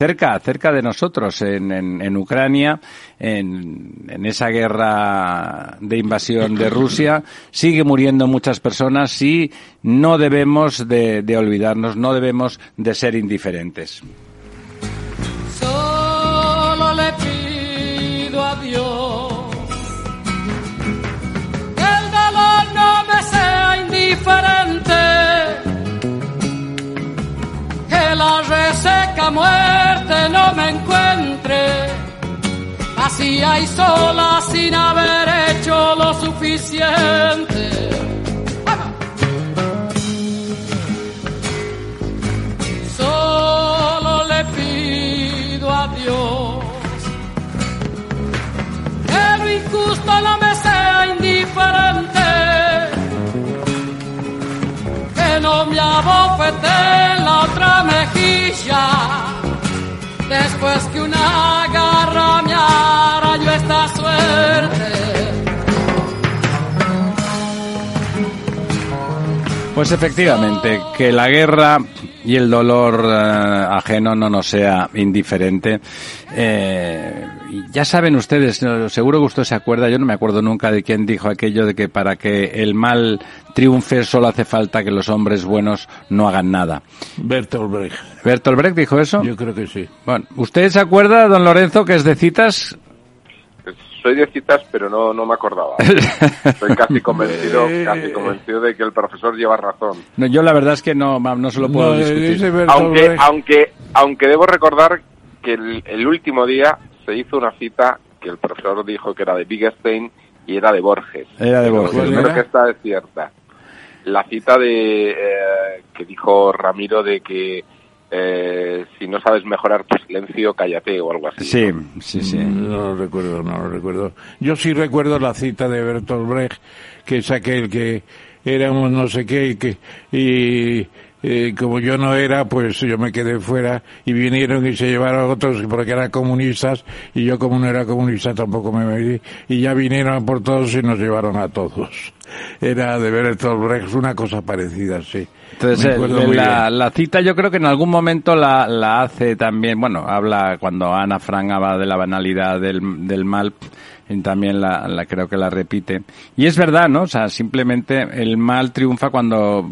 cerca, cerca de nosotros, en, en, Ucrania, en, en, esa guerra de invasión de Rusia, sigue muriendo muchas personas y no debemos de, de olvidarnos, no debemos de ser indiferentes. Muere no me encuentre así hay sola sin haber hecho lo suficiente. La otra mejilla después que una garra me arañó esta suerte. Pues efectivamente, que la guerra y el dolor eh, ajeno no nos sea indiferente. Eh, ya saben ustedes, seguro que usted se acuerda, yo no me acuerdo nunca de quién dijo aquello de que para que el mal triunfe solo hace falta que los hombres buenos no hagan nada. Bertolt Brecht. ¿Bertolt Brecht dijo eso? Yo creo que sí. Bueno, ¿usted se acuerda, don Lorenzo, que es de citas? Soy de citas, pero no, no me acordaba. Estoy casi convencido, casi convencido de que el profesor lleva razón. No, yo la verdad es que no, no se lo puedo discutir. Aunque, aunque, aunque debo recordar que el, último día se hizo una cita que el profesor dijo que era de Wittgenstein y era de Borges. Era de Borges. creo que esta es cierta. La cita de eh, que dijo Ramiro de que eh, si no sabes mejorar tu silencio, cállate o algo así. Sí, sí, sí. No lo recuerdo, no lo recuerdo. Yo sí recuerdo la cita de Bertolt Brecht, que es aquel que éramos no sé qué y que y eh, como yo no era, pues yo me quedé fuera y vinieron y se llevaron a otros porque eran comunistas y yo como no era comunista tampoco me metí y ya vinieron por todos y nos llevaron a todos. Era de Bertolt Brecht una cosa parecida, sí. Entonces, la, la, cita yo creo que en algún momento la, la hace también, bueno, habla cuando Ana Frank habla de la banalidad del, del mal, y también la, la, creo que la repite. Y es verdad, ¿no? O sea, simplemente el mal triunfa cuando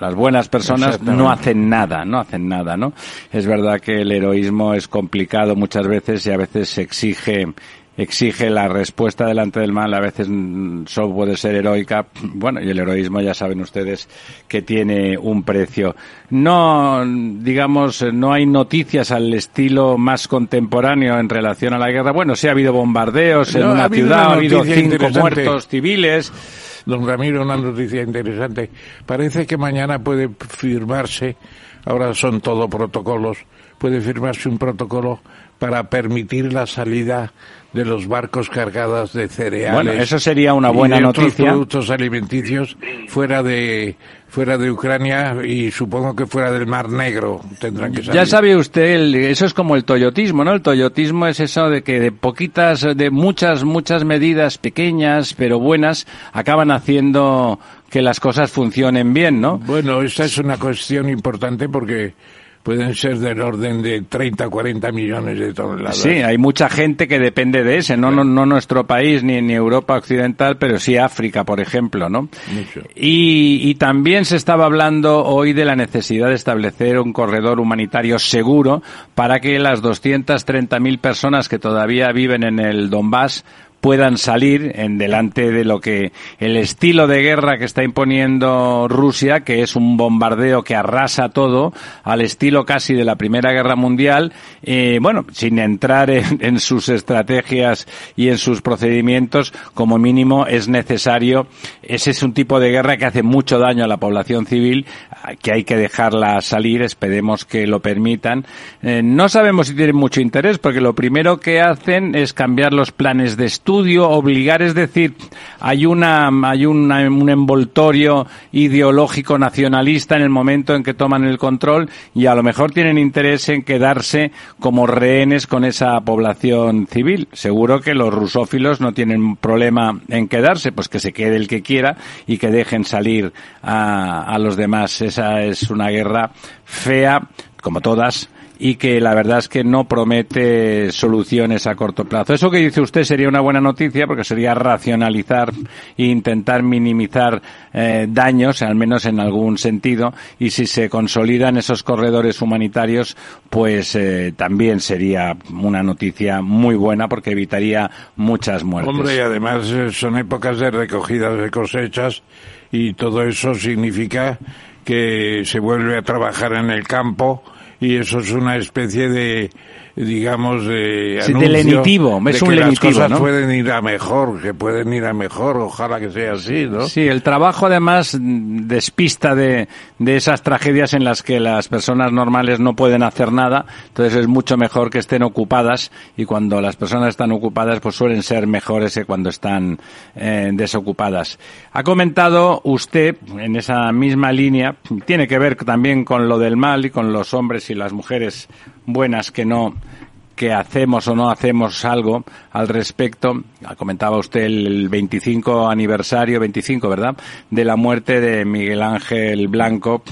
las buenas personas no hacen nada, no hacen nada, ¿no? Es verdad que el heroísmo es complicado muchas veces y a veces se exige exige la respuesta delante del mal, a veces mm, solo puede ser heroica. Bueno, y el heroísmo ya saben ustedes que tiene un precio. No, digamos, no hay noticias al estilo más contemporáneo en relación a la guerra. Bueno, sí ha habido bombardeos en una ciudad, ha habido cinco muertos civiles. Don Ramiro, una noticia interesante. Parece que mañana puede firmarse, ahora son todo protocolos, puede firmarse un protocolo para permitir la salida de los barcos cargados de cereales. Bueno, eso sería una buena y de noticia. Otros productos alimenticios fuera de fuera de Ucrania y supongo que fuera del Mar Negro tendrán que salir. Ya sabe usted, eso es como el toyotismo, ¿no? El toyotismo es eso de que de poquitas, de muchas, muchas medidas pequeñas pero buenas acaban haciendo que las cosas funcionen bien, ¿no? Bueno, esta es una cuestión importante porque pueden ser del orden de 30, 40 millones de toneladas. Sí, hay mucha gente que depende de ese, no, no, no nuestro país ni, ni Europa occidental, pero sí África, por ejemplo, ¿no? Mucho. Y, y también se estaba hablando hoy de la necesidad de establecer un corredor humanitario seguro para que las 230.000 personas que todavía viven en el Donbass puedan salir en delante de lo que el estilo de guerra que está imponiendo Rusia, que es un bombardeo que arrasa todo, al estilo casi de la Primera Guerra Mundial, eh, bueno, sin entrar en, en, sus estrategias y en sus procedimientos, como mínimo es necesario. Ese es un tipo de guerra que hace mucho daño a la población civil, que hay que dejarla salir, esperemos que lo permitan. Eh, no sabemos si tienen mucho interés, porque lo primero que hacen es cambiar los planes de estudio, obligar, es decir, hay una, hay un envoltorio ideológico nacionalista en el momento en que toman el control y a lo mejor tienen interés en quedarse como rehenes con esa población civil. Seguro que los rusófilos no tienen problema en quedarse, pues que se quede el que quiera y que dejen salir a los demás. Esa es una guerra fea, como todas, y que la verdad es que no promete soluciones a corto plazo. Eso que dice usted sería una buena noticia porque sería racionalizar e intentar minimizar eh, daños, al menos en algún sentido, y si se consolidan esos corredores humanitarios, pues eh, también sería una noticia muy buena porque evitaría muchas muertes. Hombre, y además eh, son épocas de recogida de cosechas y todo eso significa que se vuelve a trabajar en el campo y eso es una especie de digamos, de sí, de lenitivo, es un que lenitivo, las cosas ¿no? pueden ir a mejor, que pueden ir a mejor, ojalá que sea así, ¿no? Sí, el trabajo además despista de, de esas tragedias en las que las personas normales no pueden hacer nada, entonces es mucho mejor que estén ocupadas y cuando las personas están ocupadas pues suelen ser mejores que cuando están eh, desocupadas. Ha comentado usted en esa misma línea, tiene que ver también con lo del mal y con los hombres y las mujeres buenas que no que hacemos o no hacemos algo al respecto. Comentaba usted el 25 aniversario, 25, ¿verdad?, de la muerte de Miguel Ángel Blanco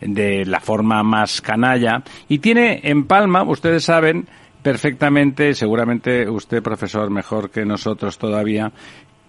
de la forma más canalla. Y tiene en Palma, ustedes saben perfectamente, seguramente usted, profesor, mejor que nosotros todavía,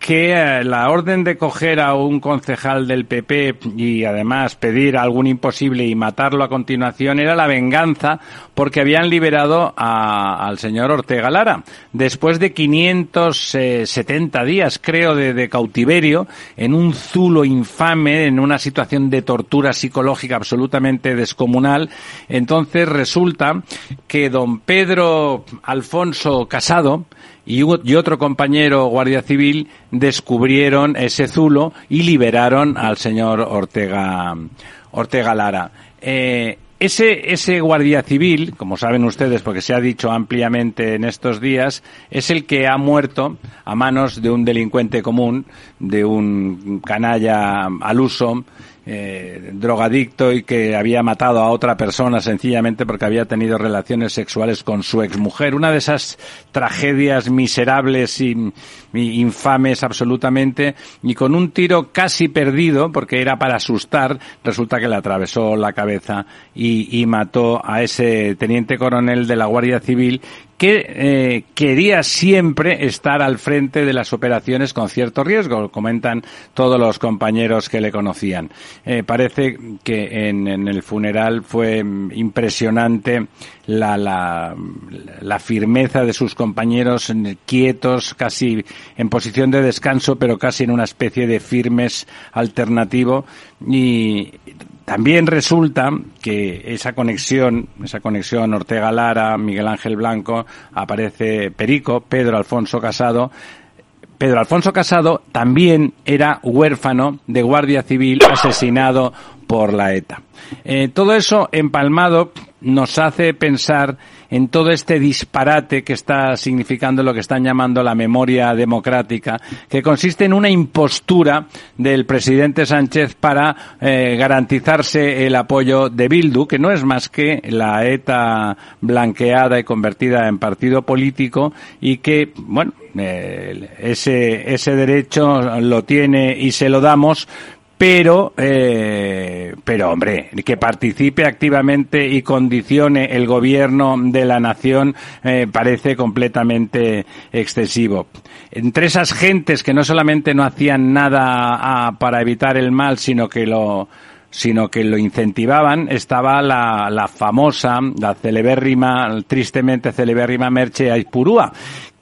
que eh, la orden de coger a un concejal del PP y además pedir algún imposible y matarlo a continuación era la venganza porque habían liberado a, al señor Ortega Lara. Después de 570 días creo de, de, cautiverio en un zulo infame en una situación de tortura psicológica absolutamente descomunal entonces resulta que don Pedro Alfonso Casado y, otro compañero guardia civil descubrieron ese zulo y liberaron al señor Ortega, Ortega Lara. Eh, ese, ese guardia civil, como saben ustedes, porque se ha dicho ampliamente en estos días, es el que ha muerto a manos de un delincuente común, de un canalla al uso, eh, drogadicto y que había matado a otra persona sencillamente porque había tenido relaciones sexuales con su exmujer. Una de esas tragedias miserables y, infames absolutamente y con un tiro casi perdido porque era para asustar, resulta que le atravesó la cabeza y mató a ese teniente coronel de la Guardia Civil que eh, quería siempre estar al frente de las operaciones con cierto riesgo, comentan todos los compañeros que le conocían. Eh, parece que en, el funeral fue impresionante la, la, la, firmeza de sus compañeros quietos, casi en posición de descanso, pero casi en una especie de firmes alternativo y también resulta que esa conexión, esa conexión Ortega Lara, Miguel Ángel Blanco, aparece Perico, Pedro Alfonso Casado, Pedro Alfonso Casado también era huérfano de guardia civil asesinado por la ETA. Eh, todo eso empalmado nos hace pensar en todo este disparate que está significando lo que están llamando la memoria democrática, que consiste en una impostura del presidente Sánchez para eh, garantizarse el apoyo de Bildu, que no es más que la ETA blanqueada y convertida en partido político y que, bueno, eh, ese, ese derecho lo tiene y se lo damos, pero eh, pero hombre que participe activamente y condicione el gobierno de la nación eh, parece completamente excesivo. Entre esas gentes que no solamente no hacían nada a, para evitar el mal sino que lo sino que lo incentivaban, estaba la, la famosa, la celebérrima, tristemente celebérrima Merche Aipurúa,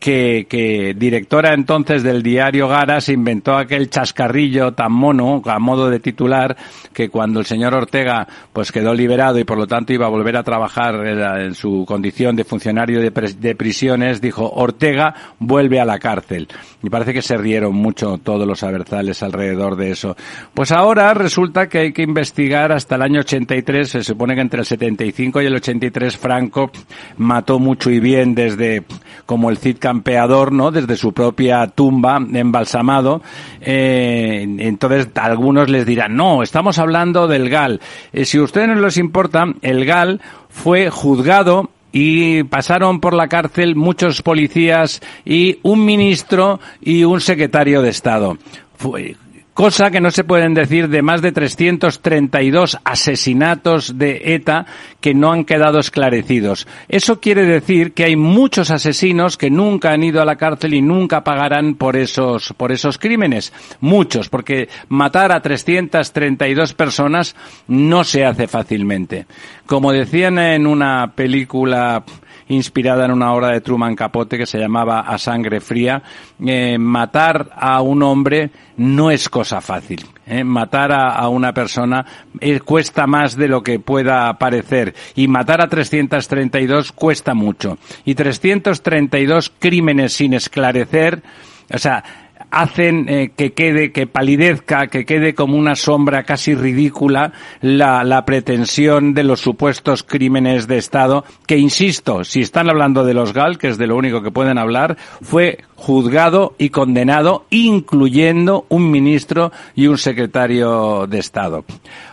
que, que, directora entonces del diario Gara se inventó aquel chascarrillo tan mono a modo de titular que cuando el señor Ortega pues quedó liberado y por lo tanto iba a volver a trabajar en su condición de funcionario de, de prisiones dijo Ortega vuelve a la cárcel y parece que se rieron mucho todos los aberzales alrededor de eso. Pues ahora resulta que hay que investigar hasta el año 83 se supone que entre el 75 y el 83 Franco mató mucho y bien desde como el Cid campeador, ¿no? Desde su propia tumba embalsamado. Eh, entonces, algunos les dirán, no, estamos hablando del GAL. Eh, si a ustedes no les importa, el GAL fue juzgado y pasaron por la cárcel muchos policías y un ministro y un secretario de Estado. Fue, cosa que no se pueden decir de más de 332 asesinatos de ETA que no han quedado esclarecidos. Eso quiere decir que hay muchos asesinos que nunca han ido a la cárcel y nunca pagarán por esos, por esos crímenes. Muchos, porque matar a 332 personas no se hace fácilmente. Como decían en una película inspirada en una obra de Truman Capote que se llamaba A Sangre Fría. Eh, matar a un hombre no es cosa fácil. Eh. Matar a, una persona eh, cuesta más de lo que pueda parecer y matar a 332 cuesta mucho. Y 332 crímenes sin esclarecer, o sea, hacen eh, que quede, que palidezca, que quede como una sombra casi ridícula la, la pretensión de los supuestos crímenes de Estado, que insisto, si están hablando de los GAL, que es de lo único que pueden hablar, fue juzgado y condenado, incluyendo un ministro y un secretario de Estado.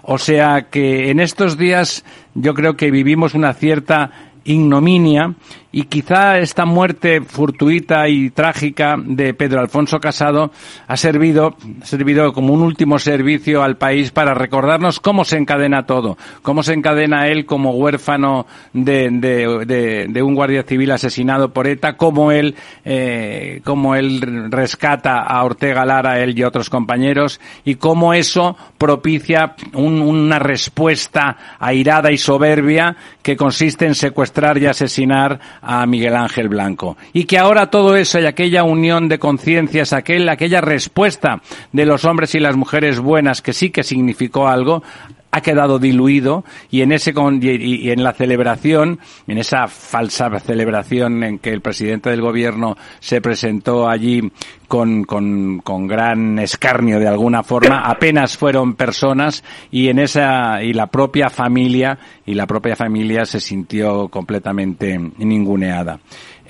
O sea que en estos días yo creo que vivimos una cierta ignominia y quizá esta muerte fortuita y trágica de Pedro Alfonso Casado ha servido, ha servido como un último servicio al país para recordarnos cómo se encadena todo, cómo se encadena él como huérfano de, de, de, un guardia civil asesinado por ETA, cómo él, eh, cómo él rescata a Ortega Lara, él y otros compañeros, y cómo eso propicia una respuesta airada y soberbia que consiste en secuestrar y asesinar a Miguel Ángel Blanco. Y que ahora todo eso y aquella unión de conciencias, aquel, aquella respuesta de los hombres y las mujeres buenas que sí que significó algo, ha quedado diluido y en ese y, en la celebración, en esa falsa celebración en que el presidente del gobierno se presentó allí con, con, con, gran escarnio de alguna forma, apenas fueron personas y en esa y la propia familia y la propia familia se sintió completamente ninguneada.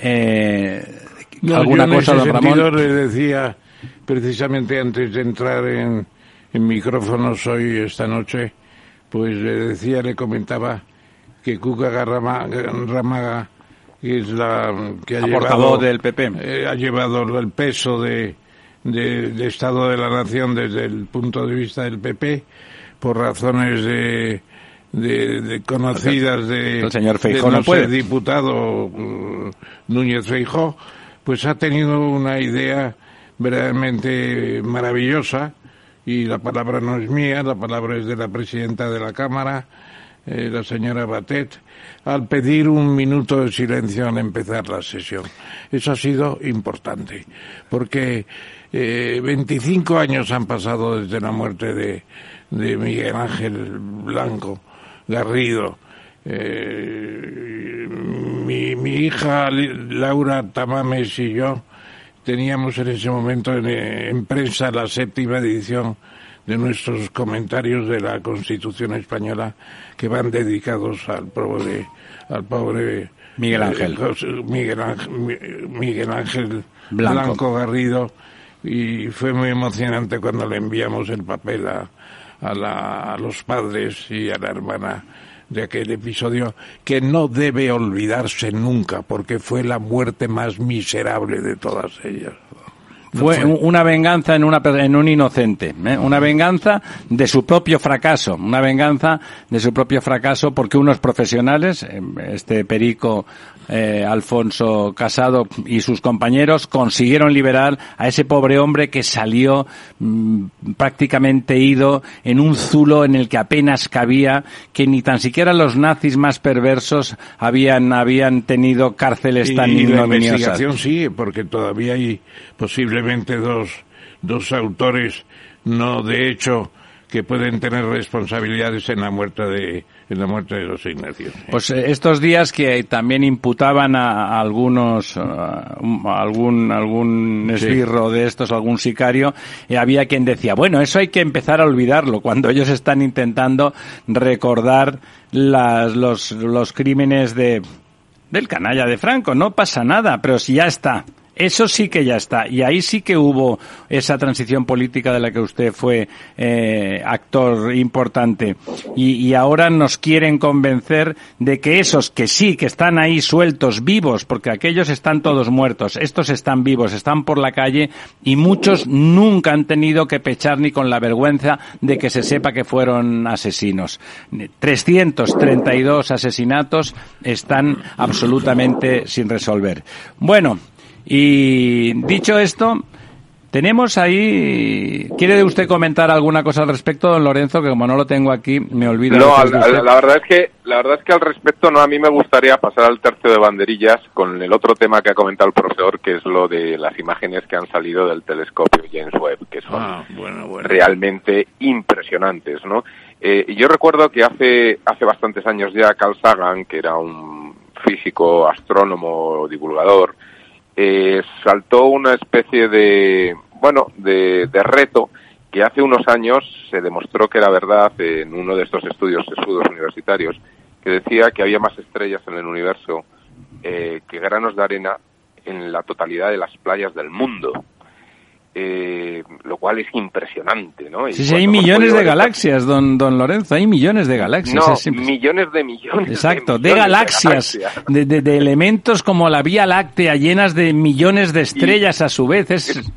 Eh, ¿Alguna cosa, don Ramón? le decía precisamente antes de entrar en, en micrófonos hoy esta noche pues le decía, le comentaba que Cuca Ramaga, que es la que ha llevado del PP, eh, ha llevado el peso de, de, Estado de la Nación desde el punto de vista del PP por razones de, de, conocidas de, el señor diputado mm, Núñez Feijó, pues ha tenido una idea verdaderamente maravillosa y la palabra no es mía, la palabra es de la presidenta de la Cámara, eh, la señora Batet, al pedir un minuto de silencio al empezar la sesión. Eso ha sido importante, porque eh, 25 años han pasado desde la muerte de, de Miguel Ángel Blanco Garrido. Eh, mi, mi hija Laura Tamames y yo teníamos en ese momento en, prensa la séptima edición de nuestros comentarios de la Constitución española que van dedicados al pobre al pobre Miguel Ángel eh, Miguel Ángel, Miguel Ángel Blanco. Garrido y fue muy emocionante cuando le enviamos el papel a, a, a los padres y a la hermana de aquel episodio que no debe olvidarse nunca porque fue la muerte más miserable de todas ellas. fue, una venganza en, una, en un inocente, ¿eh? una venganza de su propio fracaso, una venganza de su propio fracaso porque unos profesionales, este Perico eh, Alfonso Casado y sus compañeros consiguieron liberar a ese pobre hombre que salió mm, prácticamente ido en un zulo en el que apenas cabía, que ni tan siquiera los nazis más perversos habían, habían tenido cárceles tan y, la investigación sigue, porque todavía hay posiblemente dos, dos autores, no de hecho, que pueden tener responsabilidades en la muerte de, en la muerte de los Ignacios. Pues eh, estos días que también imputaban a, algunos, algún, algún esbirro de estos, algún sicario, y había quien decía, bueno, eso hay que empezar a olvidarlo, cuando ellos están intentando recordar las, los, los crímenes de, del canalla de Franco. No pasa nada, pero si ya está Eso sí que ya está. Y ahí sí que hubo esa transición política de la que usted fue eh, actor importante. Y, y ahora nos quieren convencer de que esos que sí, que están ahí sueltos, vivos, porque aquellos están todos muertos, estos están vivos, están por la calle y muchos nunca han tenido que pechar ni con la vergüenza de que se sepa que fueron asesinos. 332 asesinatos están absolutamente sin resolver. Bueno, y dicho esto, tenemos ahí. ¿Quiere usted comentar alguna cosa al respecto, don Lorenzo? Que como no lo tengo aquí, me olvido. No, la, la, verdad es que la verdad es que al respecto no a mí me gustaría pasar al tercio de banderillas con el otro tema que ha comentado el profesor, que es lo de las imágenes que han salido del telescopio James Webb, que son Ah, bueno, bueno. realmente impresionantes, ¿no? Eh, yo recuerdo que hace hace bastantes años ya Carl Sagan, que era un físico, astrónomo, divulgador, eh, saltó una especie de, bueno, de, reto que hace unos años se demostró que era verdad en uno de estos estudios sesudos universitarios, que decía que había más estrellas en el universo eh, que granos de arena en la totalidad de las playas del mundo. Eh, lo cual es impresionante, ¿no? Y sí, sí, hay millones de galaxias, don, don Lorenzo, hay millones de galaxias. No, es millones de millones. Exacto, de, de galaxias, de, galaxias. de, elementos como la Vía Láctea llenas de millones de estrellas y, a su vez. Es,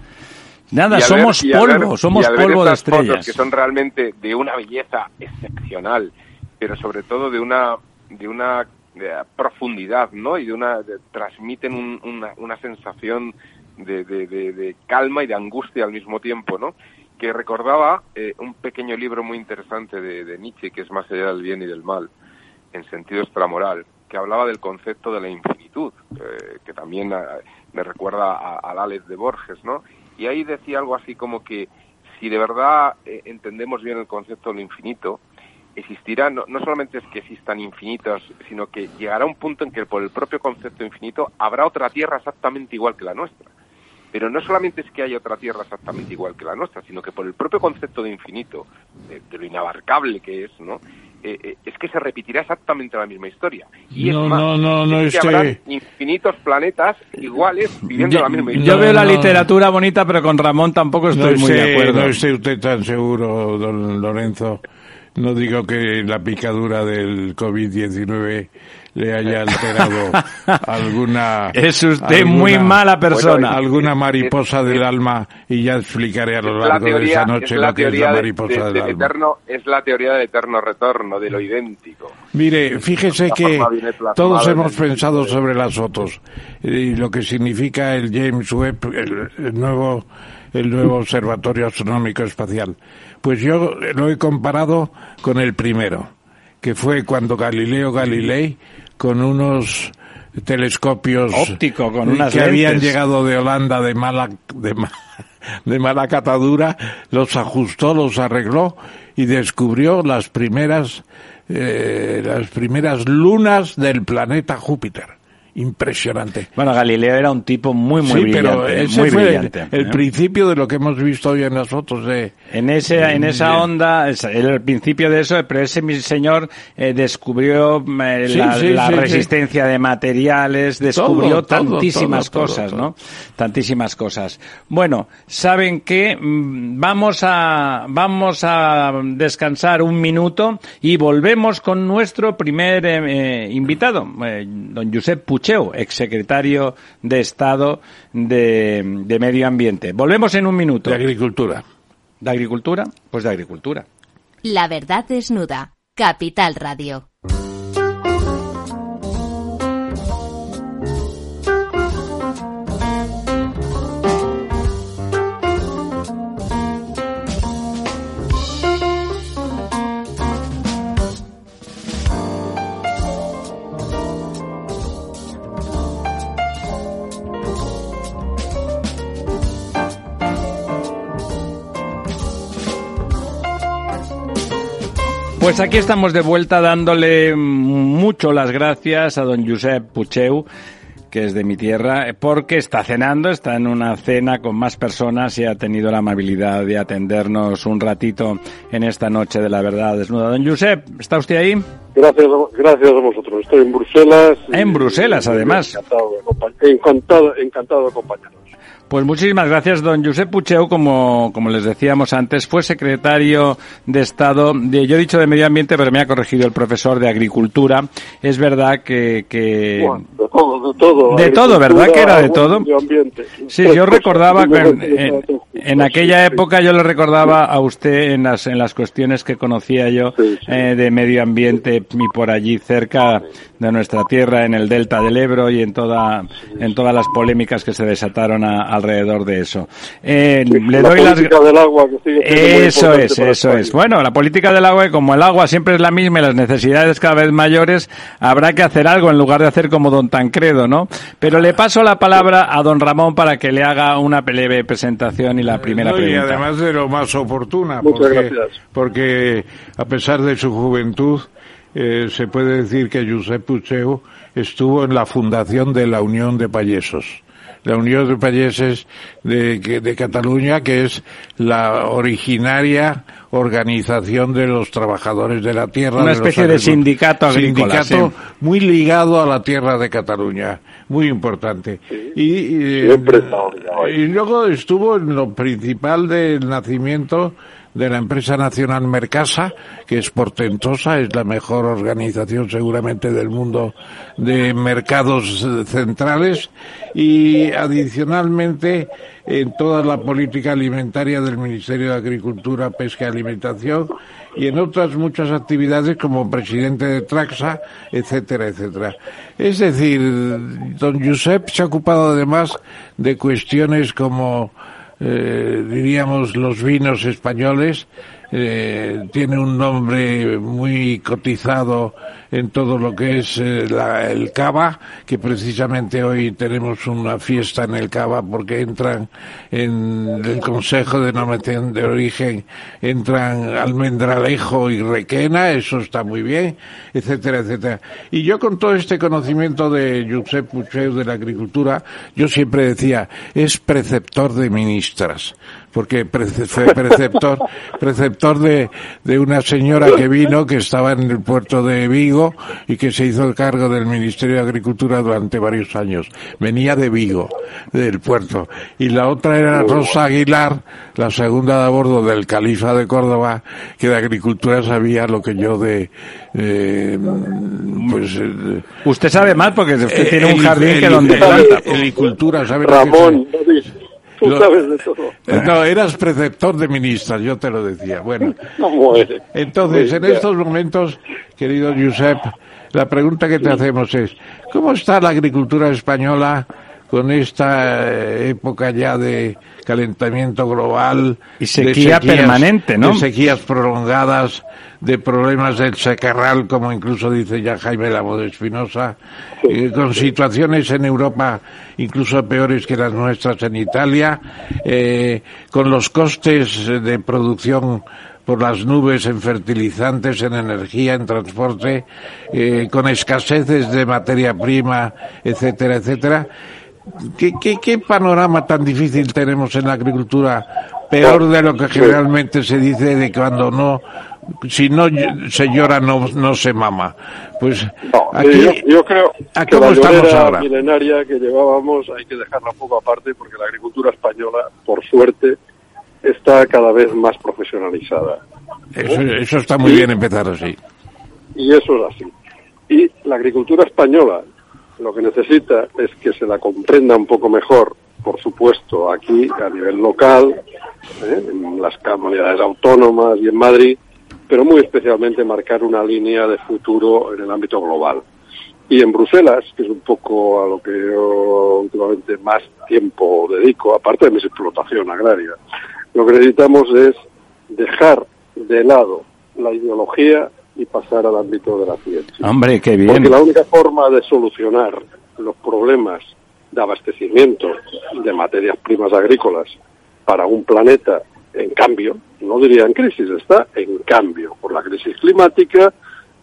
nada, ver, somos polvo, ver, somos polvo de estrellas. Fotos que son realmente de una belleza excepcional, pero sobre todo de una, de una profundidad, ¿no? Y de una, transmiten un, una, una sensación de, de, de, calma y de angustia al mismo tiempo, ¿no? Que recordaba eh, un pequeño libro muy interesante de, Nietzsche, que es Más allá del bien y del mal, en sentido extramoral, que hablaba del concepto de la infinitud, eh, que también a, me recuerda al Alex de Borges, ¿no? Y ahí decía algo así como que si de verdad eh, entendemos bien el concepto de lo infinito, existirá, no, no, solamente es que existan infinitos, sino que llegará un punto en que por el propio concepto infinito habrá otra Tierra exactamente igual que la nuestra. Pero no solamente es que haya otra Tierra exactamente igual que la nuestra, sino que por el propio concepto de infinito, de, de lo inabarcable que es, ¿no? Eh, eh, es que se repetirá exactamente la misma historia. Y no, es más, no, no, no es que estoy... habrá infinitos planetas iguales viviendo yo, la misma Yo historia. veo la literatura bonita, pero con Ramón tampoco estoy no muy de acuerdo. No esté usted tan seguro, don Lorenzo. No digo que la picadura del COVID-19 le haya alterado alguna... Es usted alguna, muy mala persona. Bueno, alguna mariposa del alma y ya explicaré a lo la largo teoría, de esa noche es la lo que es teoría la de- mariposa de- del de alma. eterno, es la teoría del eterno retorno, de lo idéntico. Mire, fíjese que todos hemos pensado sobre las fotos y lo que significa el James Webb, el, el nuevo el nuevo observatorio astronómico espacial. Pues yo lo he comparado con el primero, que fue cuando Galileo Galilei con unos telescopios Óptico, con unas que habían llegado de Holanda de mala de, ma- de mala catadura, los ajustó, los arregló y descubrió las primeras eh, las primeras lunas del planeta Júpiter. Impresionante. Bueno, Galileo era un tipo muy, muy sí, brillante. pero ese muy fue brillante. el ¿eh? principio de lo que hemos visto hoy en las fotos de En, ese, en esa onda, el principio de eso, pero ese mi señor eh, descubrió eh, Sí, la, sí, resistencia de materiales, descubrió Todo, tantísimas todo, todo, cosas. ¿no? Tantísimas cosas. Bueno, saben que vamos a vamos a descansar un minuto y volvemos con nuestro primer eh, eh, invitado, eh, don Josep Pucheu, exsecretario de Estado de, de Medio Ambiente. Volvemos en un minuto. de agricultura. ¿De agricultura? Pues de agricultura. La verdad desnuda. Capital Radio. Pues aquí estamos de vuelta dándole mucho las gracias a don Josep Pucheu, que es de mi tierra, porque está cenando, está en una cena con más personas y ha tenido la amabilidad de atendernos un ratito en esta noche de la verdad desnuda. Don Josep, ¿está usted ahí? Gracias, a- gracias a vosotros. Estoy en Bruselas. En Bruselas, además. Encantado encantado, encantado de acompañaros. Pues muchísimas gracias, don Josep Pucheu, como, como les decíamos antes, fue secretario de Estado, de, yo he dicho de Medio Ambiente, pero me ha corregido el profesor de Agricultura. Es verdad que... que de todo, de todo. De todo, ¿verdad? Que era de todo. Sí, yo recordaba que en, en, aquella época yo le recordaba a usted en las, en las cuestiones que conocía yo eh, de medio ambiente y por allí cerca de nuestra tierra, en el delta del Ebro y en, toda, en todas las polémicas que se desataron a, alrededor de eso. Eh, le la doy política las... del agua que sigue Eso es, eso es. Bueno, la política del agua, como el agua siempre es la misma y las necesidades cada vez mayores, habrá que hacer algo en lugar de hacer como don Tancredo, ¿no? Pero le paso la palabra a don Ramón para que le haga una breve presentación y la primera no, pregunta. Y además de lo más oportuna, Muchas porque, gracias. porque a pesar de su juventud, eh, se puede decir que Josep Pucheu estuvo en la fundación de la Unión de Payesos la Unión de Payeses de, de, Cataluña, que es la originaria organización de los trabajadores de la tierra. Una especie de, de sindicato agrícola. Sindicato sí. muy ligado a la tierra de Cataluña, muy importante. Sí, y, y, y luego estuvo en lo principal del nacimiento de la empresa nacional Mercasa, que es portentosa, es la mejor organización seguramente del mundo de mercados centrales y adicionalmente en toda la política alimentaria del Ministerio de Agricultura, Pesca y Alimentación y en otras muchas actividades como presidente de Traxa, etcétera, etcétera. Es decir, don Josep se ha ocupado además de cuestiones como eh, diríamos los vinos españoles eh, tiene un nombre muy cotizado en todo lo que es eh, la, el cava, que precisamente hoy tenemos una fiesta en el cava porque entran en el Consejo de Denominación de Origen, entran almendralejo y requena, eso está muy bien, etcétera, etcétera. Y yo con todo este conocimiento de Josep Pucheu de la agricultura, yo siempre decía, es preceptor de ministras porque fue preceptor, preceptor de, de una señora que vino, que estaba en el puerto de Vigo y que se hizo el cargo del Ministerio de Agricultura durante varios años. Venía de Vigo, del puerto. Y la otra era Rosa Aguilar, la segunda de a bordo del Califa de Córdoba, que de agricultura sabía lo que yo de, eh, pues, eh, Usted sabe más porque usted tiene un jardín el- que donde planta. Helicultura, ¿sabe lo que Ramón, digas. Tú Lo- sabes de todo. es? No, eras preceptor de ministras, yo te lo decía. Bueno. Entonces, en estos momentos, querido Josep, la pregunta que te hacemos es, ¿cómo está la agricultura española con esta eh, época ya de calentamiento global? Y sequía de permanente, ¿no? De sequías prolongadas, de problemas del secarral, como incluso dice ya Jaime Lamo de Espinosa, eh, con situaciones en Europa incluso peores que las nuestras en Italia, eh, con los costes de producción por las nubes en fertilizantes, en energía, en transporte, eh, con escaseces de materia prima, etcétera, etcétera. ¿Qué, qué, qué panorama tan difícil tenemos en la agricultura? Peor de lo que generalmente se dice de cuando no, si no se llora no, no se mama. Pues No, aquí, yo, yo creo ¿a que la estamos ahora? milenaria que llevábamos hay que dejarla un poco aparte porque la agricultura española, por suerte, está cada vez más profesionalizada. Eso, eso está muy bien empezar así. Y eso es así. Y la agricultura española lo que necesita es que se la comprenda un poco mejor, por supuesto, aquí a nivel local, ¿eh? en las comunidades autónomas y en Madrid, pero muy especialmente marcar una línea de futuro en el ámbito global. Y en Bruselas, que es un poco a lo que yo últimamente más tiempo dedico, aparte de mi explotación agraria, lo que necesitamos es dejar de lado la ideología y pasar al ámbito de la ciencia. Hombre, qué bien. Porque la única forma de solucionar los problemas de abastecimiento de materias primas agrícolas para un planeta en cambio, no diría en crisis, está en cambio por la crisis climática,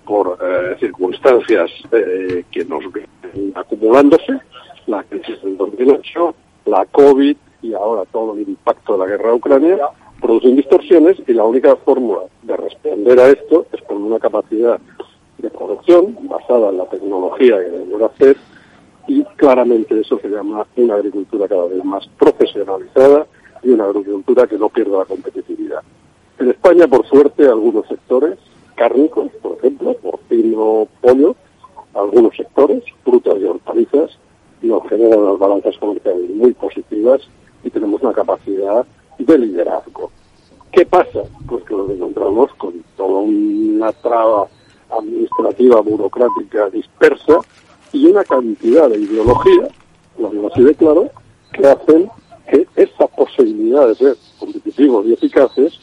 por eh, circunstancias eh, que nos vienen acumulándose, la crisis del 2008, la COVID y ahora todo el impacto de la guerra de Ucrania, producen distorsiones y la única fórmula de responder a esto es con una capacidad de producción basada en la tecnología que debemos hacer Y claramente eso se llama una agricultura cada vez más profesionalizada y una agricultura que no pierda la competitividad. En España, por suerte, algunos sectores cárnicos, por ejemplo, porcino, pollo, algunos sectores, frutas y hortalizas, nos generan unas balanzas comerciales muy positivas y tenemos una capacidad de liderazgo. ¿Qué pasa? Pues que nos encontramos con toda una traba administrativa, burocrática, dispersa y una cantidad de ideología, lo digo así de claro, que hacen que esa posibilidad de ser competitivos y eficaces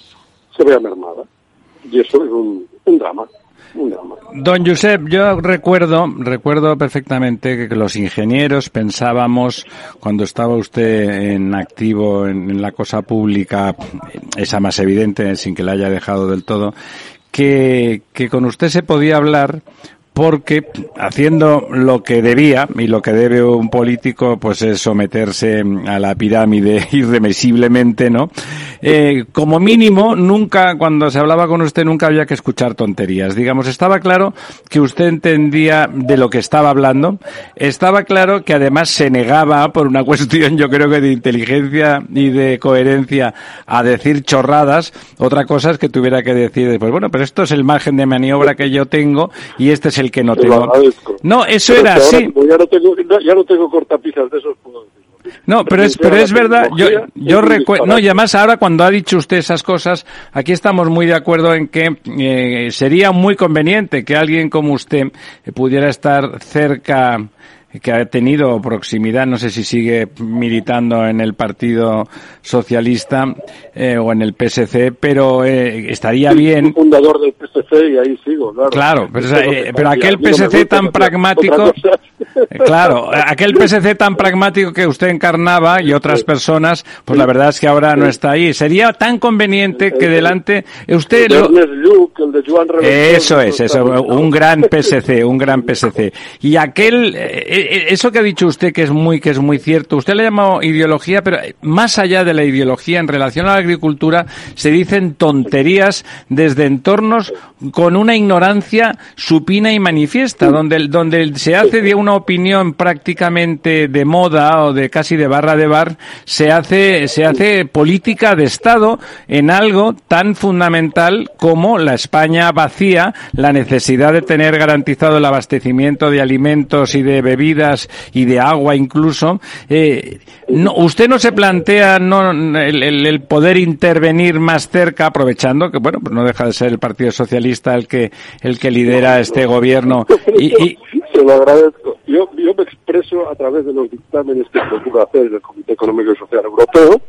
se vea mermada. Y eso es un drama. Don Josep, yo recuerdo, recuerdo perfectamente que los ingenieros pensábamos, cuando estaba usted en activo en, en la cosa pública, esa más evidente, sin que la haya dejado del todo, que, que con usted se podía hablar porque haciendo lo que debía y lo que debe un político pues es someterse a la pirámide irremisiblemente no eh, como mínimo nunca cuando se hablaba con usted nunca había que escuchar tonterías. Digamos estaba claro que usted entendía de lo que estaba hablando. Estaba claro que además se negaba por una cuestión yo creo que de inteligencia y de coherencia a decir chorradas. Otra cosa es que tuviera que decir después bueno pero esto es el margen de maniobra que yo tengo y este es el que no tengo. No, eso Pero era como ya no tengo, ya no tengo cortapisas de esos, puedo. No, pero es, pero es verdad, yo, yo recuerdo, no, y además ahora cuando ha dicho usted esas cosas, aquí estamos muy de acuerdo en que eh, sería muy conveniente que alguien como usted eh, pudiera estar cerca que ha tenido proximidad, no sé si sigue militando en el Partido Socialista eh, o en el PSC, pero eh, estaría bien fundador del PSC y ahí sigo, claro. Claro, pero, no eh, pero aquel PSC tan pragmático, eh, claro, aquel PSC tan pragmático que usted encarnaba y otras personas, pues la verdad es que ahora no está ahí. Sería tan conveniente que delante usted lo, eso es, eso, un gran PSC, un gran PSC. Y aquel, eh, eso que ha dicho usted que es muy, que es muy cierto, usted le ha llamado ideología, pero más allá de la ideología en relación a la agricultura, se dicen tonterías desde entornos con una ignorancia supina y manifiesta, donde, donde se hace de una opinión prácticamente de moda o de casi de barra de bar, se hace, se hace política de Estado en algo tan fundamental como la España vacía, la necesidad de tener garantizado el abastecimiento de alimentos y de bebidas y de agua incluso. Eh, no, usted no se plantea no, el, el- el poder intervenir más cerca, aprovechando que bueno, pues no deja de ser el Partido Socialista el que el que lidera este gobierno y, y- Se lo agradezco. Yo, yo me expreso a través de los dictámenes que procura hacer el Comité Económico y Social Europeo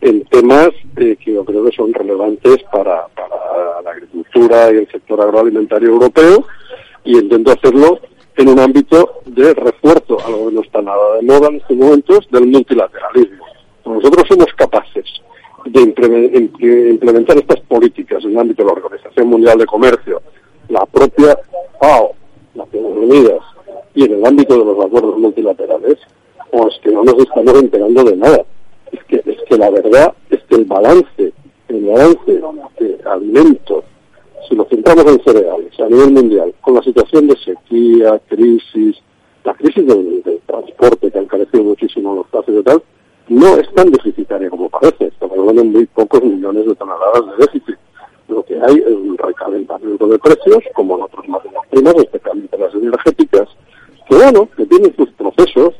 en temas eh, que yo creo que son relevantes para, para la agricultura y el sector agroalimentario europeo y intento hacerlo en un ámbito de refuerzo, algo que no está nada de moda en estos momentos, del multilateralismo. Nosotros somos capaces de implemen- im- implementar estas políticas en el ámbito de la Organización Mundial de Comercio, la propia FAO, Naciones Unidas, y en el ámbito de los acuerdos multilaterales, o es que no nos estamos enterando de nada. Es que, es que la verdad es que el balance, el balance de alimentos, si nos centramos en cereales a nivel mundial, con la situación de sequía, crisis, la crisis del, transporte que ha encarecido muchísimo los precios y tal, no es tan deficitaria como parece. Estamos hablando de muy pocos millones de toneladas de déficit. Lo que hay es un recalentamiento de precios, como en otras materias primas, especialmente las energéticas, que bueno, que tienen sus procesos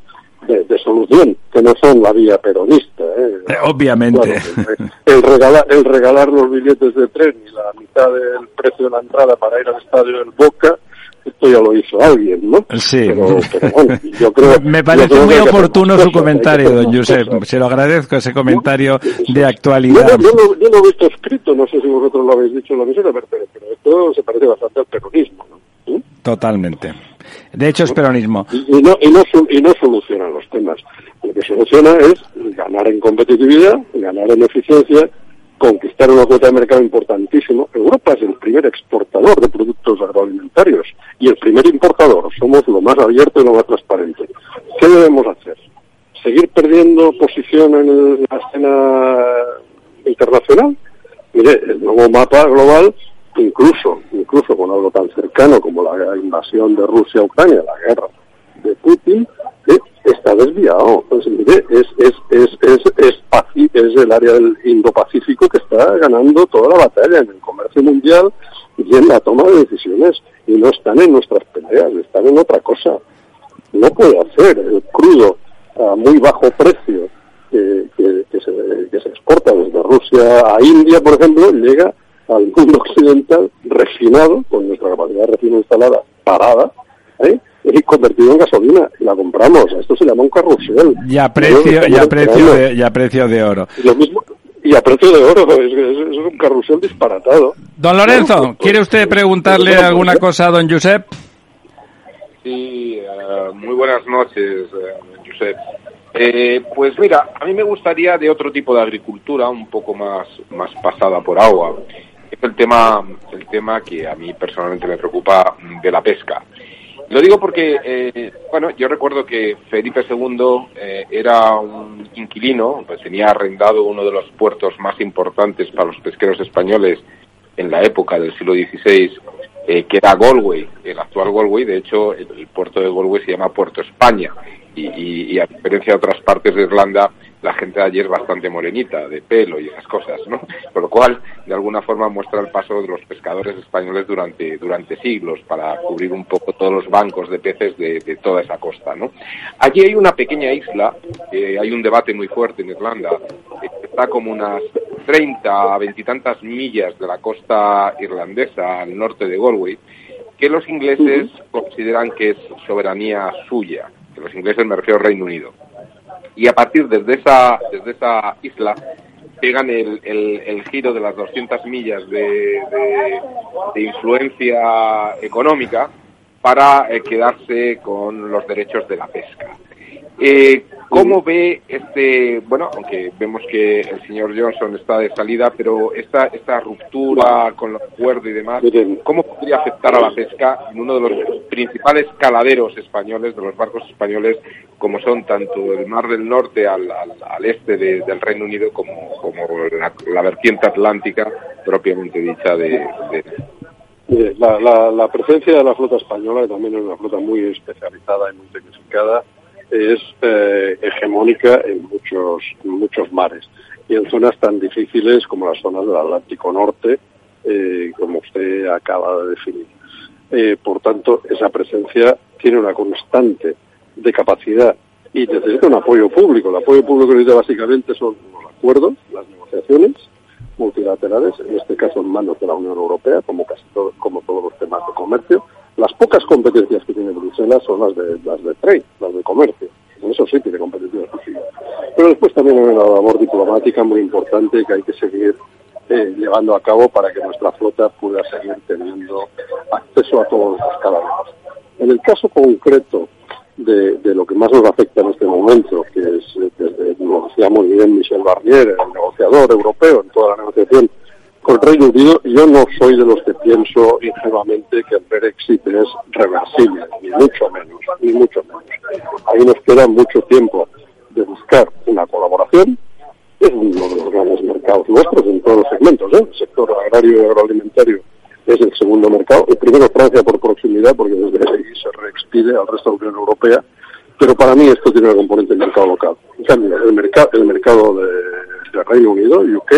de, de solución, que no son la vía peronista. ¿eh? Eh, obviamente. Claro, el, regalar, el regalar los billetes de tren y la mitad del precio de la entrada para ir al estadio del Boca, esto ya lo hizo alguien, ¿no? Sí. Pero, pero bueno, yo creo, Me parece creo muy oportuno su comentario, don Josep. Se lo agradezco ese comentario de actualidad. yo no he visto escrito, no sé si vosotros lo habéis dicho en la misión, pero, pero esto se parece bastante al peronismo, ¿no? Totalmente. De hecho, es peronismo. y, y no, y, no, y no solucionan los temas. Lo que soluciona es ganar en competitividad, ganar en eficiencia, conquistar una cuota de mercado importantísimo. Europa es el primer exportador de productos agroalimentarios y el primer importador. Somos lo más abierto y lo más transparente. ¿Qué debemos hacer? ¿Seguir perdiendo posición en la escena internacional? Mire, el nuevo mapa global, incluso, incluso con algo tan cercano como la invasión de Rusia a Ucrania, la guerra de Putin, está desviado. Pues, mire, es, es, el área del Indo-Pacífico que está ganando toda la batalla en el comercio mundial y en la toma de decisiones. Y no están en nuestras peleas, están en otra cosa. No puede hacer el crudo a muy bajo precio que se exporta desde Rusia a India, por ejemplo, llega al mundo occidental refinado, con nuestra capacidad de refino instalada parada, ¿eh? y convertido en gasolina. Y la compramos. Esto se llama un carrusel. Y a precio, y a precio de, y a precio de oro. Y lo mismo, y a precio de oro. Es, es- es un carrusel disparatado. Don Lorenzo, pues- ¿quiere usted preguntarle pues- alguna cosa a don Josep? Sí, eh, muy buenas noches, eh, Josep. Eh, pues mira, a mí me gustaría de otro tipo de agricultura, un poco más, más pasada por agua. Es el tema, el tema que a mí personalmente me preocupa de la pesca. Lo digo porque, eh, bueno, yo recuerdo que Felipe II eh, era un inquilino, pues tenía arrendado uno de los puertos más importantes para los pesqueros españoles en la época del siglo XVI, eh, que era Galway, el actual Galway. De hecho, el, puerto de Galway se llama Puerto España. Y a diferencia de otras partes de Irlanda, la gente de allí es bastante morenita, de pelo y esas cosas, ¿no? Por lo cual, de alguna forma, muestra el paso de los pescadores españoles durante, durante siglos para cubrir un poco todos los bancos de peces de, de toda esa costa, ¿no? Allí hay una pequeña isla, eh, hay un debate muy fuerte en Irlanda, eh, está como unas 30 a 20 tantas millas de la costa irlandesa al norte de Galway, que los ingleses consideran que es soberanía suya, que los ingleses me refiero al Reino Unido. Y a partir desde esa, desde esa isla pegan el, el, el giro de las 200 millas de, de- influencia económica para eh, quedarse con los derechos de la pesca. Eh, ¿Cómo ve este, bueno, aunque vemos que el señor Johnson está de salida, pero esta, esta ruptura con el acuerdo y demás. ¿cómo podría afectar a la pesca en uno de los principales caladeros españoles, de los barcos españoles, como son tanto el Mar del Norte al, al- al este de- del Reino Unido como, como la, la vertiente atlántica propiamente dicha de, la, la, la presencia de la flota española, que también es una flota muy especializada y muy tecnificada, es eh, hegemónica en muchos, muchos mares y en zonas tan difíciles como las zonas del Atlántico Norte, eh, como usted acaba de definir. Eh, por tanto, esa presencia tiene una constante de capacidad y necesita un apoyo público. El apoyo público necesita básicamente son los acuerdos, las negociaciones multilaterales, en este caso en manos de la Unión Europea, como casi todo- como todos los temas de comercio. Las pocas competencias que tiene Bruselas son las de las de trade, las de comercio. En eso sí tiene competencias exclusivas. Pero después también hay una labor diplomática muy importante que hay que seguir eh, llevando a cabo para que nuestra flota pueda seguir teniendo acceso a todos los escalados. En el caso concreto de, de lo que más nos afecta en este momento, que es, eh, desde, lo decía muy bien Michel Barnier, el negociador europeo en toda la negociación con el Reino Unido, yo no soy de los que pienso ingenuamente que el Brexit es reversible, ni mucho menos, ni mucho menos. Ahí nos queda mucho tiempo de buscar una colaboración, es uno de los grandes mercados nuestros en todos los segmentos, ¿eh? el sector agrario y agroalimentario es el segundo mercado, el primero Francia por proximidad, porque desde ahí se reexpide al resto de la Unión Europea, pero para mí esto tiene una componente del mercado local. En cambio, el, mercado el mercado de, de Reino Unido, UK,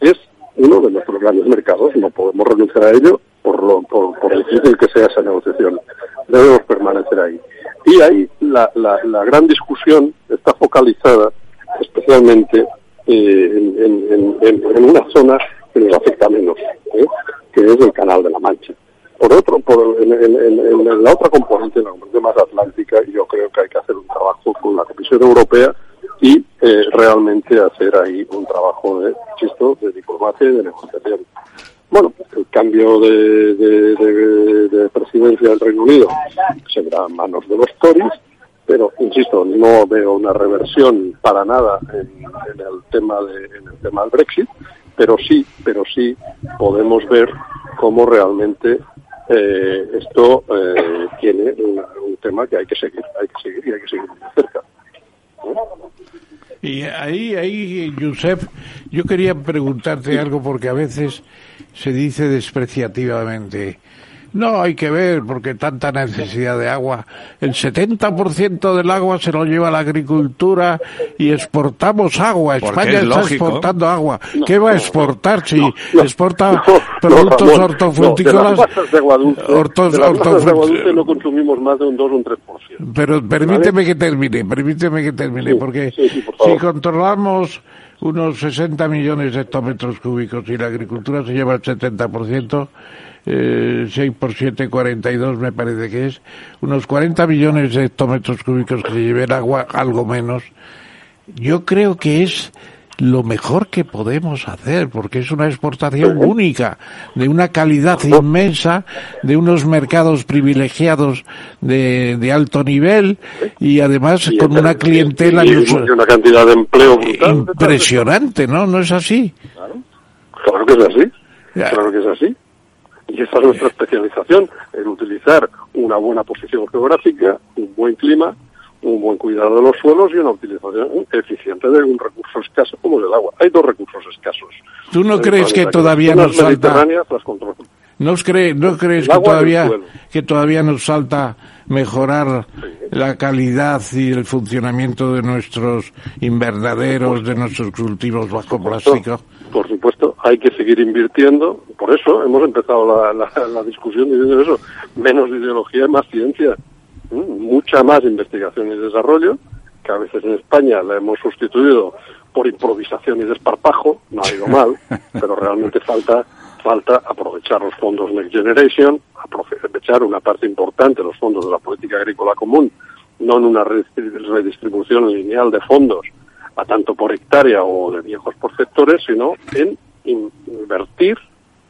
es uno de nuestros grandes mercados, no podemos renunciar a ello por, lo, por, difícil que sea esa negociación. Debemos permanecer ahí. Y ahí la, gran discusión está focalizada especialmente eh, en, en, en, en una zona que nos afecta menos, ¿eh? que es el Canal de la Mancha. Por otro, por, en, en, en, en la otra componente, la componente más atlántica, yo creo que hay que hacer un trabajo con la Comisión Europea y eh, realmente hacer ahí un trabajo de, insisto, de diplomacia y de negociación. Bueno, el cambio de, de, de, de presidencia del Reino Unido se verá en manos de los Tories, pero insisto, no veo una reversión para nada en, el tema de, en el tema del Brexit, pero sí, pero sí podemos ver cómo realmente eh, esto eh, tiene un, un, tema que hay que seguir, hay que seguir y hay que seguir muy cerca. Y ahí, ahí, Josep, yo quería preguntarte algo porque a veces se dice despreciativamente, No, hay que ver, porque tanta necesidad de agua. El 70% del agua se lo lleva la agricultura y exportamos agua. España está exportando agua. ¿Qué va a exportar si exporta productos hortofrutícolas? dulce, no consumimos más de un 2 o un 3%. Pero permíteme que termine, permíteme que termine, porque si controlamos unos 60 millones de hectómetros cúbicos y la agricultura se lleva el 70%, eh, 6 por 7, 42 me parece que es, unos 40 millones de hectómetros cúbicos que se lleven agua, algo menos. Yo creo que es lo mejor que podemos hacer, porque es una exportación única, de una calidad inmensa, de unos mercados privilegiados de, de alto nivel y además con una clientela y, una cantidad de empleo impresionante, ¿no? ¿No es así? Claro, claro que es así, claro que es así. Y esa es nuestra especialización, en utilizar una buena posición geográfica, un buen clima, un buen cuidado de los suelos y una utilización eficiente de un recurso escaso como el agua. Hay dos recursos escasos. ¿Tú no crees que todavía nos falta... ¿No, crees, no crees que todavía, que todavía nos falta mejorar la calidad y el funcionamiento de nuestros invernaderos, de nuestros cultivos bajo plástico? Por supuesto, hay que seguir invirtiendo. Por eso hemos empezado la, la discusión diciendo eso. Menos ideología y más ciencia mucha más investigación y desarrollo, que a veces en España la hemos sustituido por improvisación y desparpajo, no ha ido mal, pero realmente falta falta aprovechar los fondos Next Generation, aprovechar una parte importante de los fondos de la política agrícola común, no en una redistribución lineal de fondos a tanto por hectárea o de viejos por sectores, sino en invertir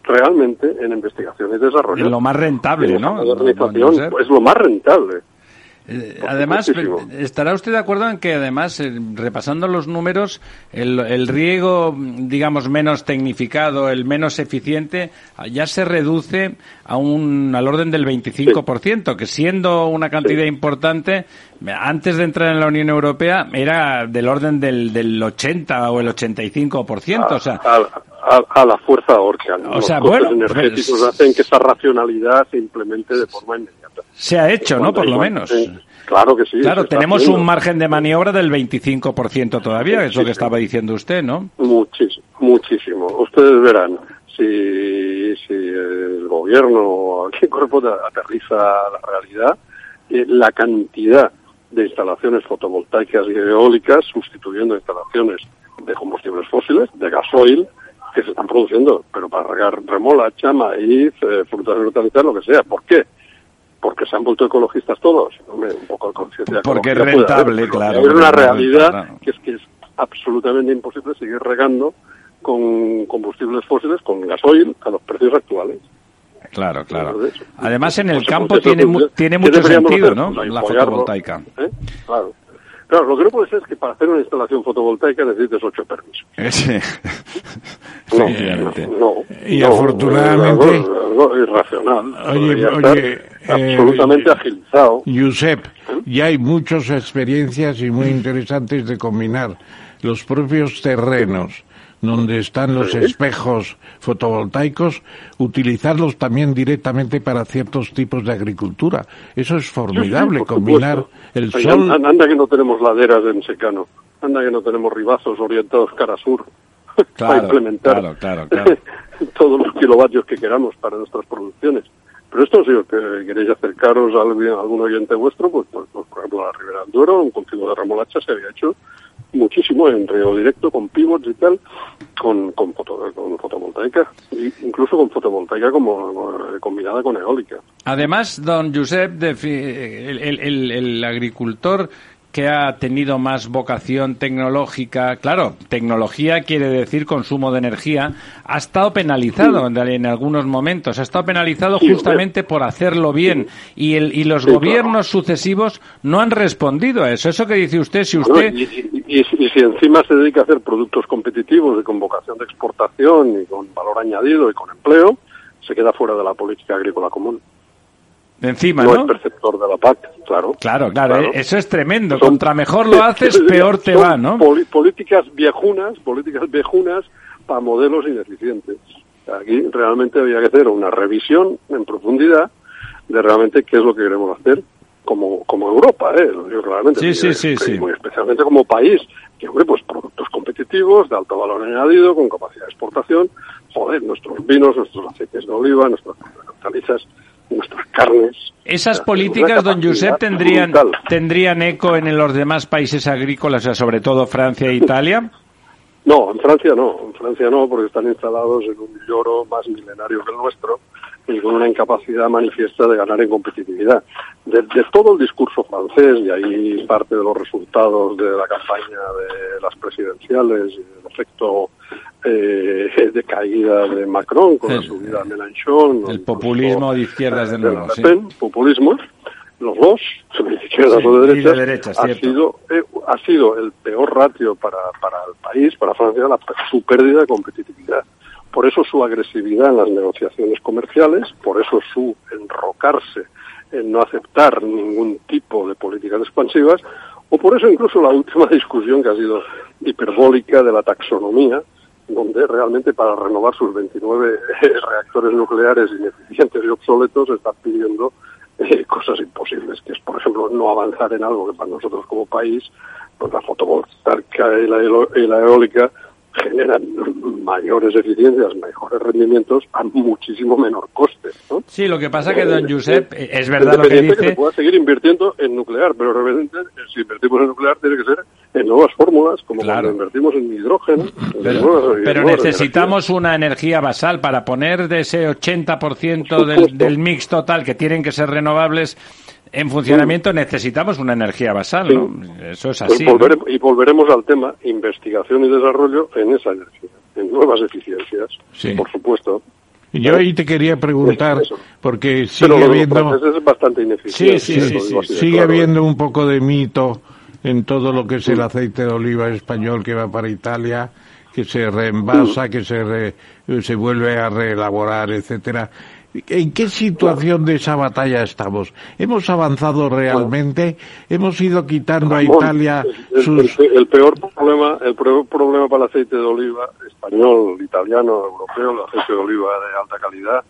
realmente en investigación y desarrollo. Es lo más rentable, ¿no? es lo más rentable. Eh, además, estará usted de acuerdo en que además, eh, repasando los números, el, riego, digamos, menos tecnificado, el menos eficiente, ya se reduce a un, al orden del 25%, que siendo una cantidad importante, antes de entrar en la Unión Europea era del orden del, del 80 o el 85%. o sea, a, la fuerza orca. O sea, Los bueno, energéticos pues, hacen que esa racionalidad se implemente de forma inmediata. Se ha hecho, ¿no? Por lo menos. claro que sí. Claro, tenemos un margen de maniobra del 25% todavía, es lo que estaba diciendo usted, ¿no? Muchísimo, muchísimo. Ustedes verán, si, si el gobierno, aquí cuerpo aterriza la realidad, eh, la cantidad de instalaciones fotovoltaicas y eólicas sustituyendo instalaciones de combustibles fósiles, de gasoil, que se están produciendo, pero para regar remolacha, maíz, eh, frutas y hortalizas, lo que sea. ¿Por qué? Porque se han vuelto ecologistas todos. un poco conciencia Porque es rentable, claro. Es una realidad que es que es absolutamente imposible seguir regando con combustibles fósiles, con gasoil, a los precios actuales. Claro, claro. Además, en el campo tiene, tiene mucho sentido, ¿no? La fotovoltaica. ¿Eh? Claro. Claro, lo que no puede ser es que para hacer una instalación fotovoltaica necesites ocho permisos. Sí. No, y afortunadamente... Algo, irracional. Oye, oye eh, absolutamente agilizado. Giuseppe, ¿Eh? ya hay muchas experiencias y muy interesantes de combinar los propios terrenos donde están los espejos fotovoltaicos, utilizarlos también directamente para ciertos tipos de agricultura. Eso es formidable, combinar el sol. Anda que no tenemos laderas en secano, anda que no tenemos ribazos orientados cara sur para implementar todos los kilovatios que queramos para nuestras producciones. Pero esto, si que queréis acercaros a algún oyente vuestro, pues, pues, pues, por ejemplo, a la Ribera del Duero, un cultivo de remolacha se había hecho muchísimo en río directo, con pivots y tal, con, con, fotovoltaica, incluso con fotovoltaica como, combinada con eólica. Además, don Josep, el, el agricultor que ha tenido más vocación tecnológica, claro, tecnología quiere decir consumo de energía, ha estado penalizado en, algunos momentos, ha estado penalizado justamente por hacerlo bien. Y, el, y los gobiernos sucesivos no han respondido a eso. Eso que dice usted, si usted... y, si encima se dedica a hacer productos competitivos y con vocación de exportación y con valor añadido y con empleo, se queda fuera de la política agrícola común encima, ¿no? ¿no? perceptor de la PAC, claro. Claro, claro, eh, eso es tremendo. Contra mejor lo haces, peor te va, ¿no? políticas viejunas, políticas viejunas para modelos ineficientes. Aquí realmente había que hacer una revisión en profundidad de realmente qué es lo que queremos hacer como, como Europa, ¿eh? Digo claramente. Sí, sí, sí, sí. muy especialmente como país, que hombre, pues productos competitivos, de alto valor añadido, con capacidad de exportación, joder, nuestros vinos, nuestros aceites de oliva, nuestras hortalizas, nuestras carnes. Esas políticas, don Josep, tendrían, brutal. tendrían eco en los demás países agrícolas, o sea, sobre todo Francia e Italia. No, en Francia no, en Francia no, porque están instalados en un lloro más milenario que el nuestro y con una incapacidad manifiesta de ganar en competitividad. De, de todo el discurso francés, y ahí parte de los resultados de la campaña de las presidenciales y el efecto eh, de caída de Macron con la subida de Mélenchon. el populismo de izquierdas de nuevo, Le sí. Pen, populismo, los dos, de izquierdas Sí, o de y de derechas, derechas, ha cierto. sido eh, ha sido el peor ratio para, para el país, para Francia, la- su pérdida de competitividad. Por eso su agresividad en las negociaciones comerciales, por eso su enrocarse en no aceptar ningún tipo de políticas expansivas, o por eso incluso la última discusión que ha sido hiperbólica de la taxonomía, donde realmente para renovar sus 29 reactores nucleares ineficientes y obsoletos está pidiendo eh, cosas imposibles, que es, por ejemplo, no avanzar en algo que para nosotros como país, pues la fotovoltaica y la, y la eólica generan mayores eficiencias, mejores rendimientos a muchísimo menor coste. ¿no? Sí, lo que pasa que don Josep, eh, es verdad lo que Independiente que dice. se pueda seguir invirtiendo en nuclear, pero realmente eh, si invertimos en nuclear tiene que ser en nuevas fórmulas, como Claro. cuando invertimos en hidrógeno. en Pero, en pero necesitamos una energía basal para poner de ese 80% Por del, del mix total que tienen que ser renovables en funcionamiento, necesitamos una energía basal, Sí. ¿no? Eso es Pues así. Y volveremos al tema investigación y desarrollo en esa energía, en nuevas eficiencias, Sí. por supuesto. Yo ahí te quería preguntar, Eso. porque sigue Pero habiendo, es bastante ineficiente. Sí, de sigue claro, ¿eh? habiendo un poco de mito en todo lo que es el aceite de oliva español que va para Italia, que se reenvasa, que se re- se vuelve a reelaborar, etcétera. ¿En qué situación de esa batalla estamos? ¿Hemos avanzado realmente? ¿Hemos ido quitando a Italia el- sus... el- el peor problema, el peor problema para el aceite de oliva español, italiano, europeo, el aceite de oliva de alta calidad,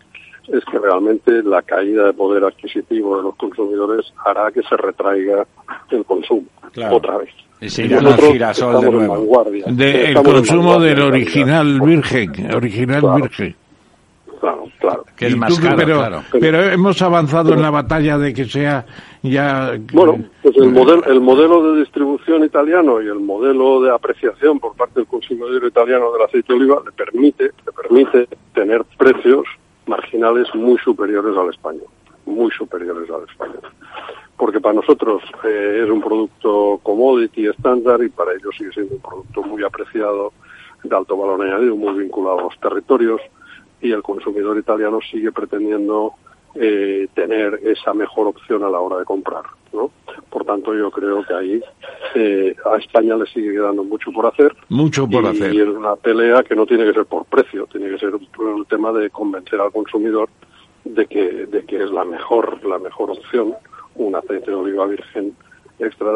es que realmente la caída de poder adquisitivo de los consumidores hará que se retraiga el consumo Claro. otra vez. Nosotros girasol de nuevo. de- el consumo del original virgen, original Claro. virgen. Claro, claro. Que es más tú, caro, pero, claro. pero hemos avanzado en la batalla de que sea ya... Bueno, pues el modelo, el modelo de distribución italiano y el modelo de apreciación por parte del consumidor italiano del aceite de oliva le permite, le permite tener precios marginales muy superiores al español, muy superiores al español. Porque para nosotros eh, es un producto commodity estándar y para ellos sigue siendo un producto muy apreciado, de alto valor añadido, muy vinculado a los territorios y el consumidor italiano sigue pretendiendo eh, tener esa mejor opción a la hora de comprar. ¿no? Por tanto, yo creo que ahí eh, a España le sigue quedando mucho por hacer. Mucho por y, hacer. y es una pelea que no tiene que ser por precio, tiene que ser un, un tema de convencer al consumidor de que, de que es la mejor, la mejor opción un aceite de oliva virgen extra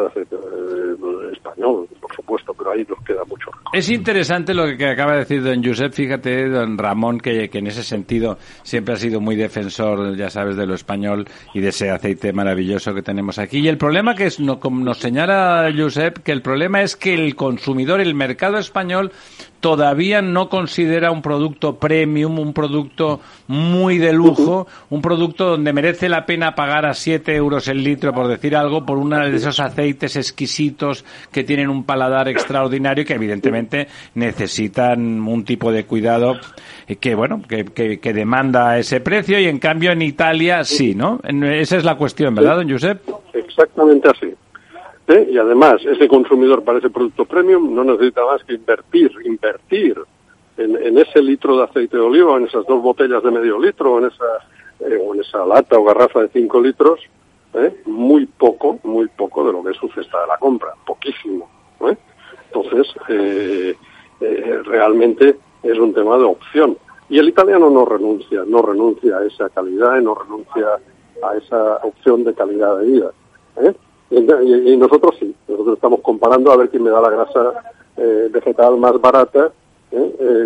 español, por supuesto, pero ahí nos queda mucho. Es interesante lo que acaba de decir don Josep, fíjate, don Ramón, que, que en ese sentido siempre ha sido muy defensor, ya sabes, de lo español y de ese aceite maravilloso que tenemos aquí. Y el problema que es, no, nos señala Josep, que el problema es que el consumidor, el mercado español, todavía no considera un producto premium, un producto muy de lujo, un producto donde merece la pena pagar a 7 euros el litro, por decir algo, por uno de aceites exquisitos que tienen un paladar extraordinario que evidentemente necesitan un tipo de cuidado que, bueno, que, que, demanda ese precio y en cambio en Italia sí, ¿no? Esa es la cuestión, ¿verdad, don Josep? Exactamente así. ¿Eh? Y además, ese consumidor para ese producto premium no necesita más que invertir, invertir en, en ese litro de aceite de oliva, en esas dos botellas de medio litro, en esa, eh, o en esa lata o garrafa de cinco litros, ¿eh? muy poco, muy poco de lo que es su cesta de la compra, poquísimo. ¿eh? Entonces, eh, eh, realmente es un tema de opción. Y el italiano no renuncia, no renuncia a esa calidad y no renuncia a esa opción de calidad de vida. ¿eh? Y, y- nosotros sí, nosotros estamos comparando a ver quién me da la grasa vegetal más barata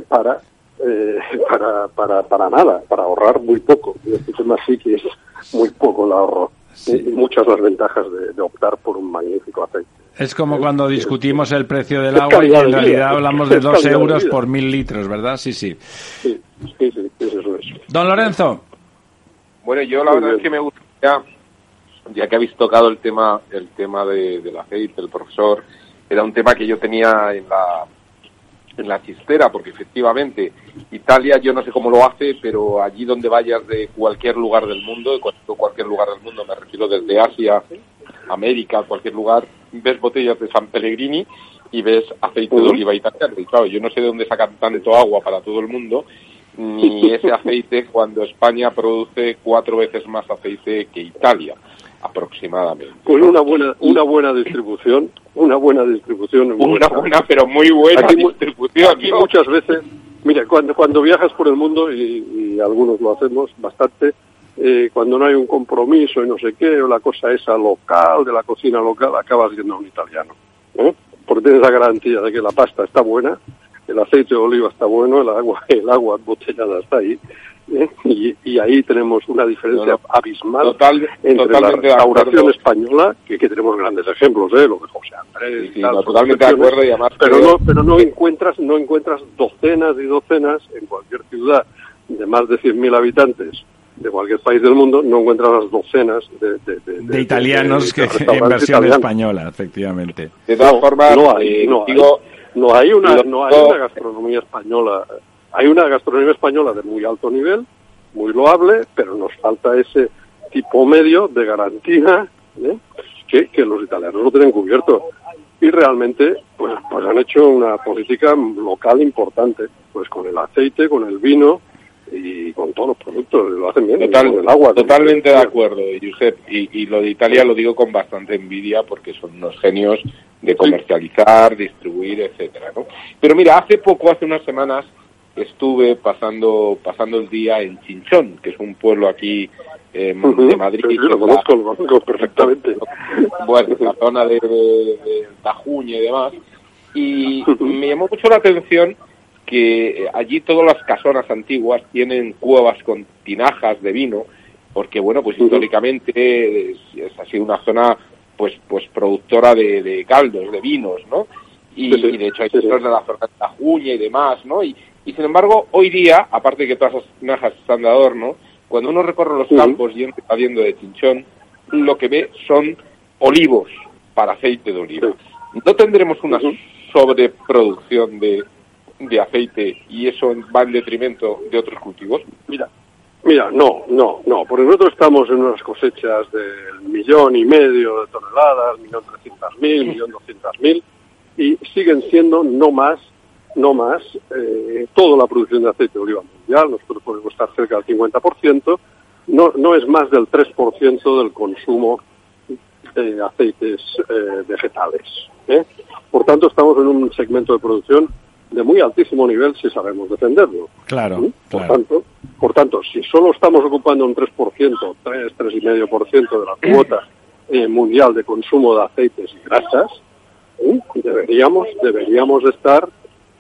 para eh, para, para, para nada, para ahorrar muy poco. Y este tema sí que es muy poco el ahorro. Y muchas las ventajas de, de optar por un magnífico aceite. Es como cuando discutimos el precio del Es agua y en de vida. realidad hablamos de Es dos de euros vida. por mil litros, ¿verdad? Sí, sí. Sí, sí, sí, eso es. Don Lorenzo. Bueno, yo la Muy verdad bien. es que me gustaría, ya que habéis tocado el tema, el tema de, del aceite, el profesor, era un tema que yo tenía en la en la chistera, porque efectivamente Italia yo no sé cómo lo hace, pero allí donde vayas de cualquier lugar del mundo, de cual- cualquier lugar del mundo, me refiero desde Asia, América, cualquier lugar, ves botellas de San Pellegrini y ves aceite de oliva italiano. Y claro, yo no sé de dónde sacan tanto agua para todo el mundo, ni ese aceite cuando España produce cuatro veces más aceite que Italia, aproximadamente. Pues una buena, una buena distribución, una buena distribución. Una buena, pero muy buena Aquí distribución. Aquí ¿no? muchas veces, mira, cuando, cuando viajas por el mundo, y, y algunos lo hacemos bastante, eh, cuando no hay un compromiso y no sé qué, o la cosa esa local, de la cocina local, acabas yendo a un italiano. ¿eh? Porque tienes la garantía de que la pasta está buena, el aceite de oliva está bueno, el agua, el agua embotellada está ahí. ¿Eh? Y, y ahí tenemos una diferencia No, no. abismal Total- entre la restauración española, que, que tenemos grandes ejemplos, ¿eh? lo de José Andrés, Sí, y sí, tal, no, son totalmente de acuerdo y además pero no, pero no encuentras, no encuentras docenas y docenas en cualquier ciudad de más de 100.000 habitantes de cualquier país del mundo, no encuentras las docenas de, de, de- De italianos de que en versión española, efectivamente. De todas No, formas, no hay, eh, no hay. digo, No hay una, no hay una gastronomía española. Hay una gastronomía española de muy alto nivel, muy loable, pero nos falta ese tipo medio de garantía ¿eh? que, que los italianos no tienen cubierto. Y realmente, pues, pues han hecho una política local importante, pues con el aceite, con el vino y con todos los productos. Lo hacen bien, Total- con el agua. totalmente de acuerdo, Josep. Y, y lo de Italia lo digo con bastante envidia porque son unos genios de comercializar, distribuir, etcétera, ¿no? Pero mira, hace poco, hace unas semanas, estuve pasando pasando el día en Chinchón, que es un pueblo aquí eh, de Madrid. sí, lo conozco, lo conozco perfectamente. bueno, la zona de, de, Tajuña y demás. Y me llamó mucho la atención que eh, allí todas las casonas antiguas tienen cuevas con tinajas de vino, porque bueno, pues históricamente es, es- ha sido una zona pues pues productora de, de caldos, de vinos, ¿no? Y, Sí, sí, y de hecho hay sí, de la zona de Tajuña y demás, ¿no? Y, y sin embargo, hoy día, aparte de que todas esas tinajas están de adorno, cuando uno recorre los campos y entra viendo de Chinchón, lo que ve son olivos para aceite de oliva. ¿No tendremos una sobreproducción de, de aceite y eso va en detrimento de otros cultivos? Mira, mira, no, no, no, porque nosotros estamos en unas cosechas del millón y medio de toneladas, millón trescientas mil, millón doscientas mil, y siguen siendo no más, no más, eh, toda la producción de aceite de oliva mundial, nosotros podemos estar cerca del 50%, no, no es más del 3% del consumo de aceites eh, vegetales. ¿eh? Por tanto, estamos en un segmento de producción de muy altísimo nivel si sabemos defenderlo. Claro, ¿Mm? Por tanto, por tanto, si solo estamos ocupando un 3%, 3, 3,5% de la cuota eh, mundial de consumo de aceites y grasas, ¿eh? deberíamos, deberíamos estar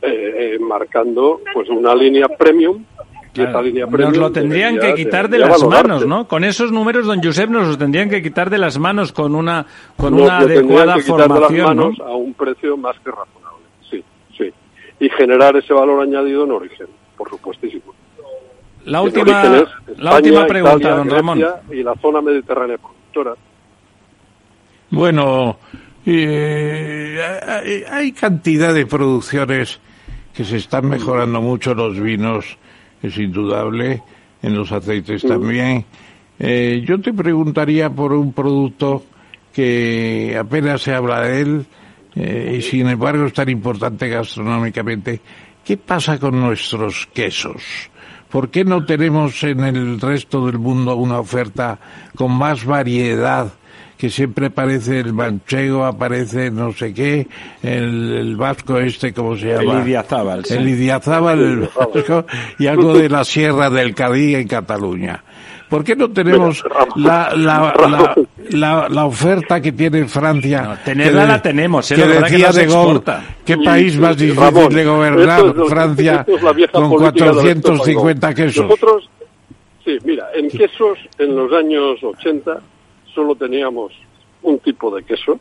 eh, eh, marcando pues una línea premium. Y esa Claro. línea Nos premium lo tendrían debería- que quitar de las manos, ¿no? Con esos números, don Josep, nos los tendrían que quitar de las manos con una con Nos una adecuada que quitar de las formación, a un precio más que razonable. Sí, sí. Y generar ese valor añadido en origen, por supuestísimo. La última la España, última pregunta, Italia, don Ramón. Grecia Y la zona mediterránea productora. Bueno, eh, hay cantidad de producciones que se están mejorando mucho los vinos, es indudable, en los aceites también. Eh, yo te preguntaría por un producto que apenas se habla de él eh, y sin embargo es tan importante gastronómicamente. ¿Qué pasa con nuestros quesos? ¿Por qué no tenemos en el resto del mundo una oferta con más variedad? Que siempre aparece el manchego, aparece no sé qué, el, el vasco este, ¿cómo se llama? El Idiazábal, sí. El Idiazábal, el vasco, y algo de la Sierra del Cadí en Cataluña. ¿Por qué no tenemos la, la, la, Ramón, la, la oferta que tiene Francia. No, tenerla que la tenemos, ¿eh? Que es que decía de Gaulle. ¿qué país más difícil Ramón, de gobernar? esto es Francia esto es la con política de Alberto 450 Fagón. quesos. Nosotros, sí, mira, en quesos en los años 80 solo teníamos un tipo de queso.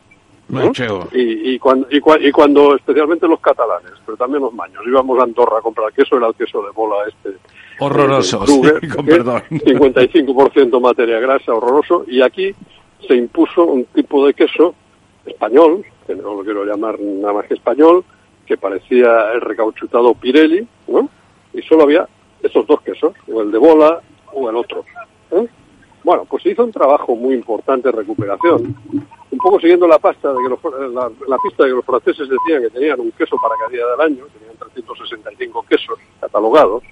Y, y, cuando, y, y cuando, especialmente los catalanes, pero también los maños, íbamos a Andorra a comprar queso, era el queso de bola este. Horroroso, eh, Kruger, sí, con que es perdón. 55% materia grasa, horroroso, y aquí se impuso un tipo de queso español, que no lo quiero llamar nada más que español, que parecía el recauchutado Pirelli, ¿no? Y solo había esos dos quesos, o el de bola o el otro. Bueno, pues se hizo un trabajo muy importante de recuperación, un poco siguiendo la pasta de que los, la, la pista de que los franceses decían que tenían un queso para cada día del año, tenían 365 quesos catalogados,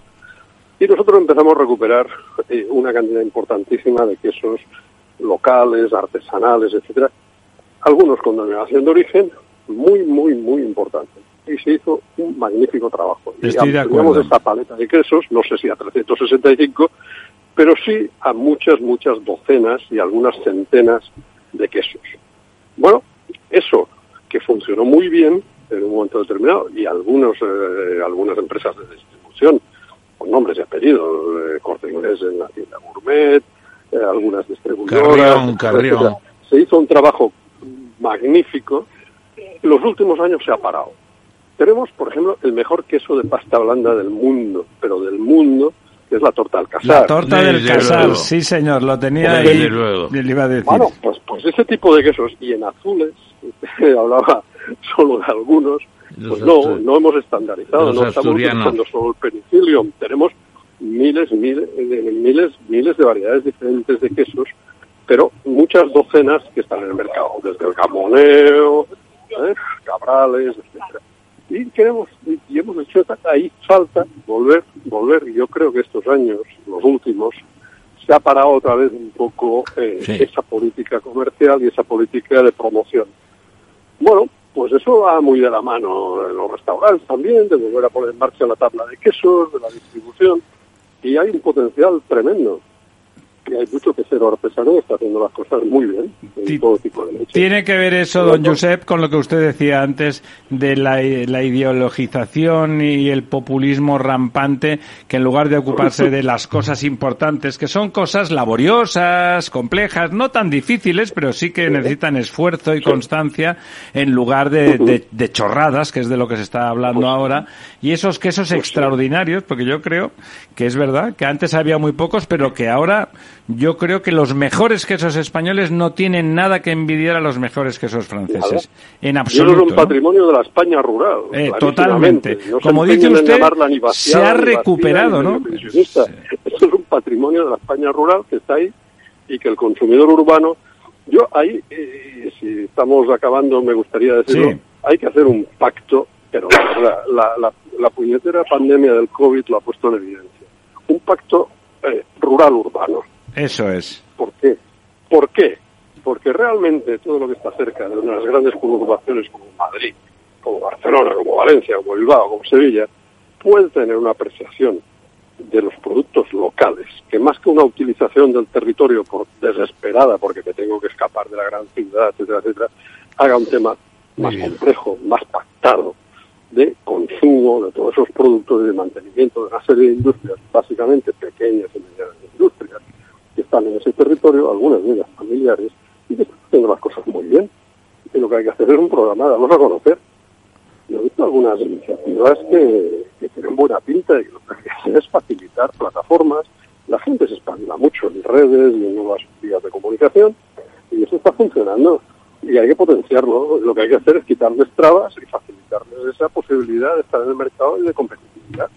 y nosotros empezamos a recuperar eh, una cantidad importantísima de quesos locales, artesanales, etcétera, algunos con denominación de origen, muy, muy, muy importante. Y se hizo un magnífico trabajo. Y Estoy de ampliamos acuerdo. esta paleta de quesos, no sé si a 365, pero sí a muchas, muchas docenas y algunas centenas de quesos. Bueno, eso que funcionó muy bien en un momento determinado y algunos, eh, algunas empresas de distribución con nombres y apellidos, eh, Corte Inglés en la tienda Gourmet, eh, algunas distribuidoras. Carrión, Carrión. Se hizo un trabajo magnífico. Los últimos años se ha parado. Tenemos, por ejemplo, el mejor queso de pasta blanda del mundo, pero del mundo, que es la torta Alcázar. La torta del Desde casar, luego. sí señor, lo tenía ahí. luego. Le iba a decir. Bueno, pues, pues ese tipo de quesos, y en azules, hablaba solo de algunos, Los pues no, no hemos estandarizado, no estamos usando solo el penicillium, tenemos miles, miles, eh, miles, miles de variedades diferentes de quesos, pero muchas docenas que están en el mercado, desde el gamoneo, ¿eh? cabrales, etcétera. Y queremos, y- hemos hecho ahí falta volver, volver, y yo creo que estos años, los últimos, se ha parado otra vez un poco eh, Sí. esa política comercial y esa política de promoción. Bueno, pues eso va muy de la mano en los restaurantes también, de volver a poner en marcha la tabla de quesos, de la distribución, y hay un potencial tremendo. Hay mucho quesero artesano que está haciendo las cosas muy bien, en Ti- todo tipo de leche. Tiene que ver eso, don Josep, con lo que usted decía antes de la, la ideologización y el populismo rampante, que en lugar de ocuparse de las cosas importantes, que son cosas laboriosas, complejas, no tan difíciles, pero sí que necesitan esfuerzo y constancia, en lugar de, de- de chorradas, que es de lo que se está hablando ahora, y esos quesos extraordinarios, porque yo creo que es verdad que antes había muy pocos, pero que ahora yo creo que los mejores quesos españoles no tienen nada que envidiar a los mejores quesos franceses. En absoluto. es un ¿no? patrimonio de la España rural. Eh, totalmente. No Como dice usted, se ha recuperado, ¿no? Esto es un patrimonio de la España rural que está ahí y que el consumidor urbano. Yo ahí, eh, si estamos acabando, me gustaría decirlo, Sí. hay que hacer un pacto, pero la, la, la, la puñetera pandemia del COVID lo ha puesto en evidencia. Un pacto eh, rural-urbano. Eso es. ¿Por qué? ¿Por qué? Porque realmente todo lo que está cerca de unas grandes conurbaciones como Madrid, como Barcelona, como Valencia, como Bilbao, como Sevilla, puede tener una apreciación de los productos locales, que más que una utilización del territorio por desesperada, porque me tengo que escapar de la gran ciudad, etcétera, etcétera, haga un tema más complejo, más pactado, de consumo de todos esos productos y de mantenimiento de una serie de industrias, básicamente pequeñas y medianas industrias, que están en ese territorio, algunas de ellas familiares, y que están haciendo las cosas muy bien. Y lo que hay que hacer es un programa, vamos a conocer. Yo he visto algunas iniciativas que, tienen buena pinta y lo que hay que hacer es facilitar plataformas. La gente se espabila mucho en redes y en nuevas vías de comunicación y eso está funcionando y hay que potenciarlo. Lo que hay que hacer es quitarles trabas y facilitarles esa posibilidad de estar en el mercado y de competitividad.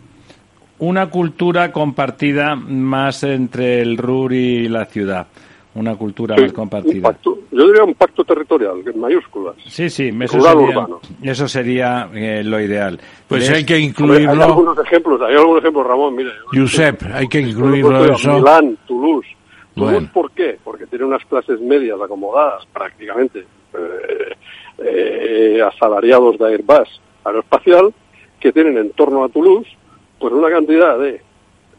Una cultura compartida más entre el RUR y la ciudad. Una cultura Sí, más un compartida. pacto, yo diría un pacto territorial, en mayúsculas. Sí, sí, eso Rural sería, urbano. eso sería eh, lo ideal. Pues hay que Hombre, Hay incluirlo, algunos ejemplos, hay algunos ejemplos, Ramón, mire. Josep, hay que incluirlo eso. Milán, Toulouse. Bueno. ¿por qué? Porque tiene unas clases medias acomodadas prácticamente, eh, eh, asalariados de Airbus aeroespacial, que tienen en torno a Toulouse pues una cantidad de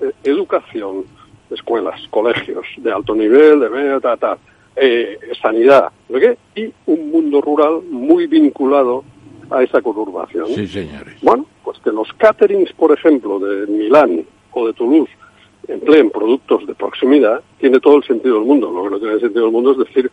eh, educación, escuelas, colegios de alto nivel, de medio, tal, tal, sanidad, ¿no qué? y un mundo rural muy vinculado a esa conurbación. Sí, señores. Bueno, pues que los caterings, por ejemplo, de Milán o de Toulouse empleen productos de proximidad, tiene todo el sentido del mundo. Lo que no tiene sentido del mundo es decir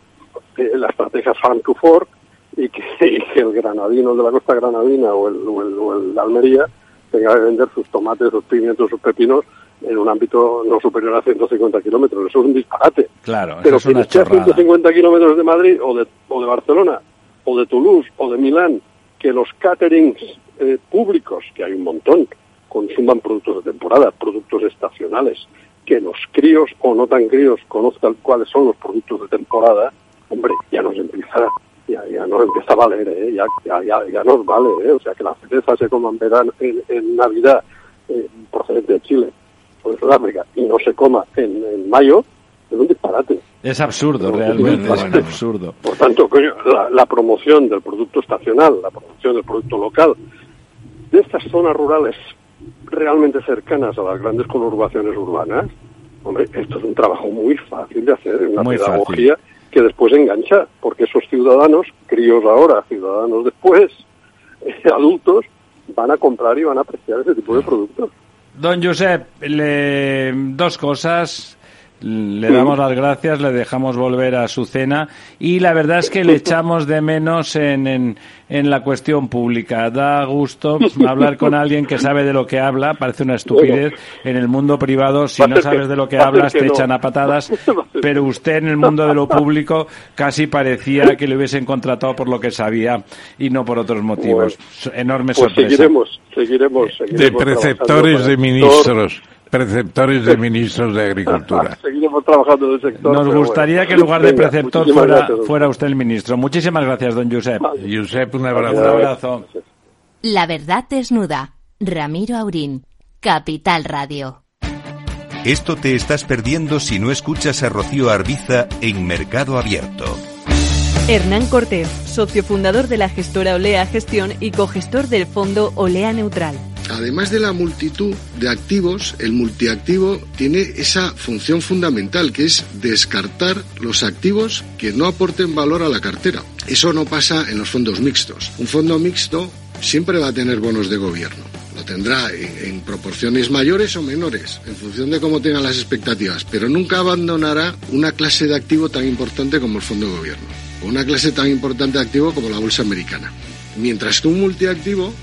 eh, la estrategia farm to fork y que, y que el granadino de la costa granadina o el, o el, o el de Almería tenga que vender sus tomates, sus pimientos, sus pepinos en un ámbito no superior a 150 kilómetros. Eso es un disparate. Claro, eso Pero es que una esté a chorrada. 150 kilómetros de Madrid o de, o de Barcelona o de Toulouse o de Milán, que los caterings eh, públicos, que hay un montón, consuman productos de temporada, productos estacionales, que los críos o no tan críos conozcan cuáles son los productos de temporada, hombre, ya nos empieza, ya, ya nos empieza a valer, ¿eh? ya, ya, ya, nos vale, ¿eh? o sea, que la cereza se coma en verano, en, en Navidad, eh, procedente de Chile o de Sudáfrica, y no se coma en, en mayo, es un disparate. Es absurdo, realmente, es absurdo. Por tanto, coño, la, la promoción del producto estacional, la promoción del producto local, de estas zonas rurales realmente cercanas a las grandes conurbaciones urbanas, hombre, esto es un trabajo muy fácil de hacer, una Muy pedagogía que después engancha, porque esos ciudadanos, críos ahora, ciudadanos después, eh, adultos, van a comprar y van a apreciar ese tipo de productos. Don Josep, le- dos cosas. Le damos las gracias, le dejamos volver a su cena y la verdad es que le echamos de menos en, en, en la cuestión pública. Da gusto hablar con alguien que sabe de lo que habla, parece una estupidez. En el mundo privado, si no sabes de lo que hablas, te echan a patadas. Pero usted en el mundo de lo público casi parecía que le hubiesen contratado por lo que sabía y no por otros motivos. Enorme Pues sorpresa. seguiremos, seguiremos, De seguiremos preceptores de para el ministros. Preceptores de ministros de Agricultura. Seguiremos trabajando en el sector. Nos gustaría bueno. que en lugar de preceptor fuera, fuera usted el ministro. Muchísimas gracias, don Josep. Josep, un Un abrazo. abrazo. La verdad desnuda. Ramiro Aurín. Capital Radio. Esto te estás perdiendo si no escuchas a Rocío Arbiza en Mercado Abierto. Hernán Cortés, socio fundador de la gestora Olea Gestión y cogestor del fondo Olea Neutral. Además de la multitud de activos, el multiactivo tiene esa función fundamental que es descartar los activos que no aporten valor a la cartera. Eso no pasa en los fondos mixtos. Un fondo mixto siempre va a tener bonos de gobierno. Lo tendrá en, proporciones mayores o menores, en función de cómo tengan las expectativas, pero nunca abandonará una clase de activo tan importante como el fondo de gobierno, o una clase tan importante de activo como la bolsa americana. Mientras que un multiactivo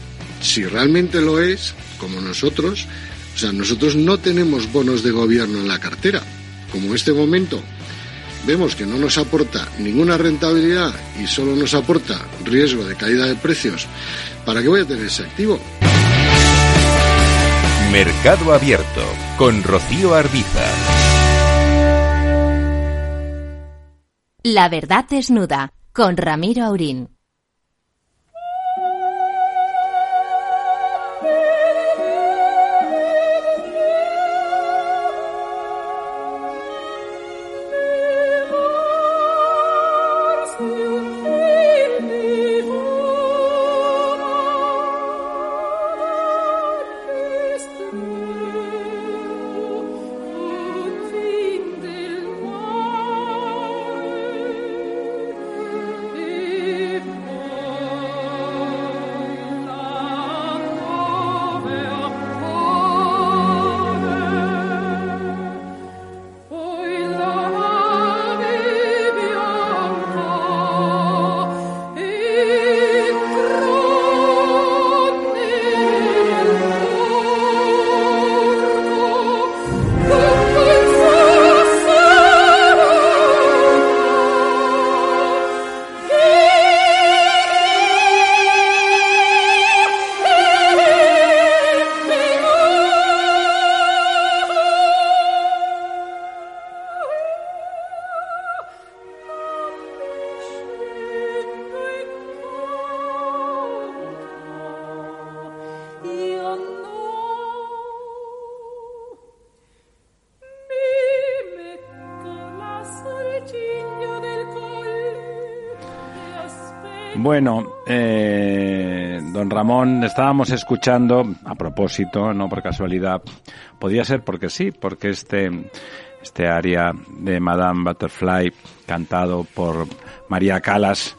si realmente lo es, como nosotros, o sea, nosotros no tenemos bonos de gobierno en la cartera. Como en este momento vemos que no nos aporta ninguna rentabilidad y solo nos aporta riesgo de caída de precios, ¿para qué voy a tener ese activo? Mercado Abierto con Rocío Arbiza. La verdad desnuda. Con Ramiro Aurín. Bueno, eh, don Ramón, estábamos escuchando, a propósito, no por casualidad, podía ser porque sí, porque este este área de Madame Butterfly cantado por María Calas.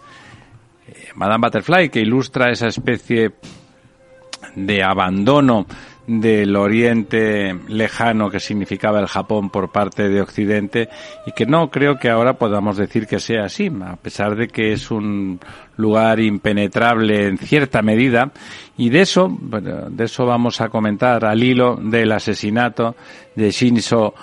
Eh, Madame Butterfly que ilustra esa especie de abandono del oriente lejano que significaba el Japón por parte de Occidente y que no creo que ahora podamos decir que sea así, a pesar de que es un lugar impenetrable en cierta medida. Y de eso, de eso vamos a comentar al hilo del asesinato de Shinzo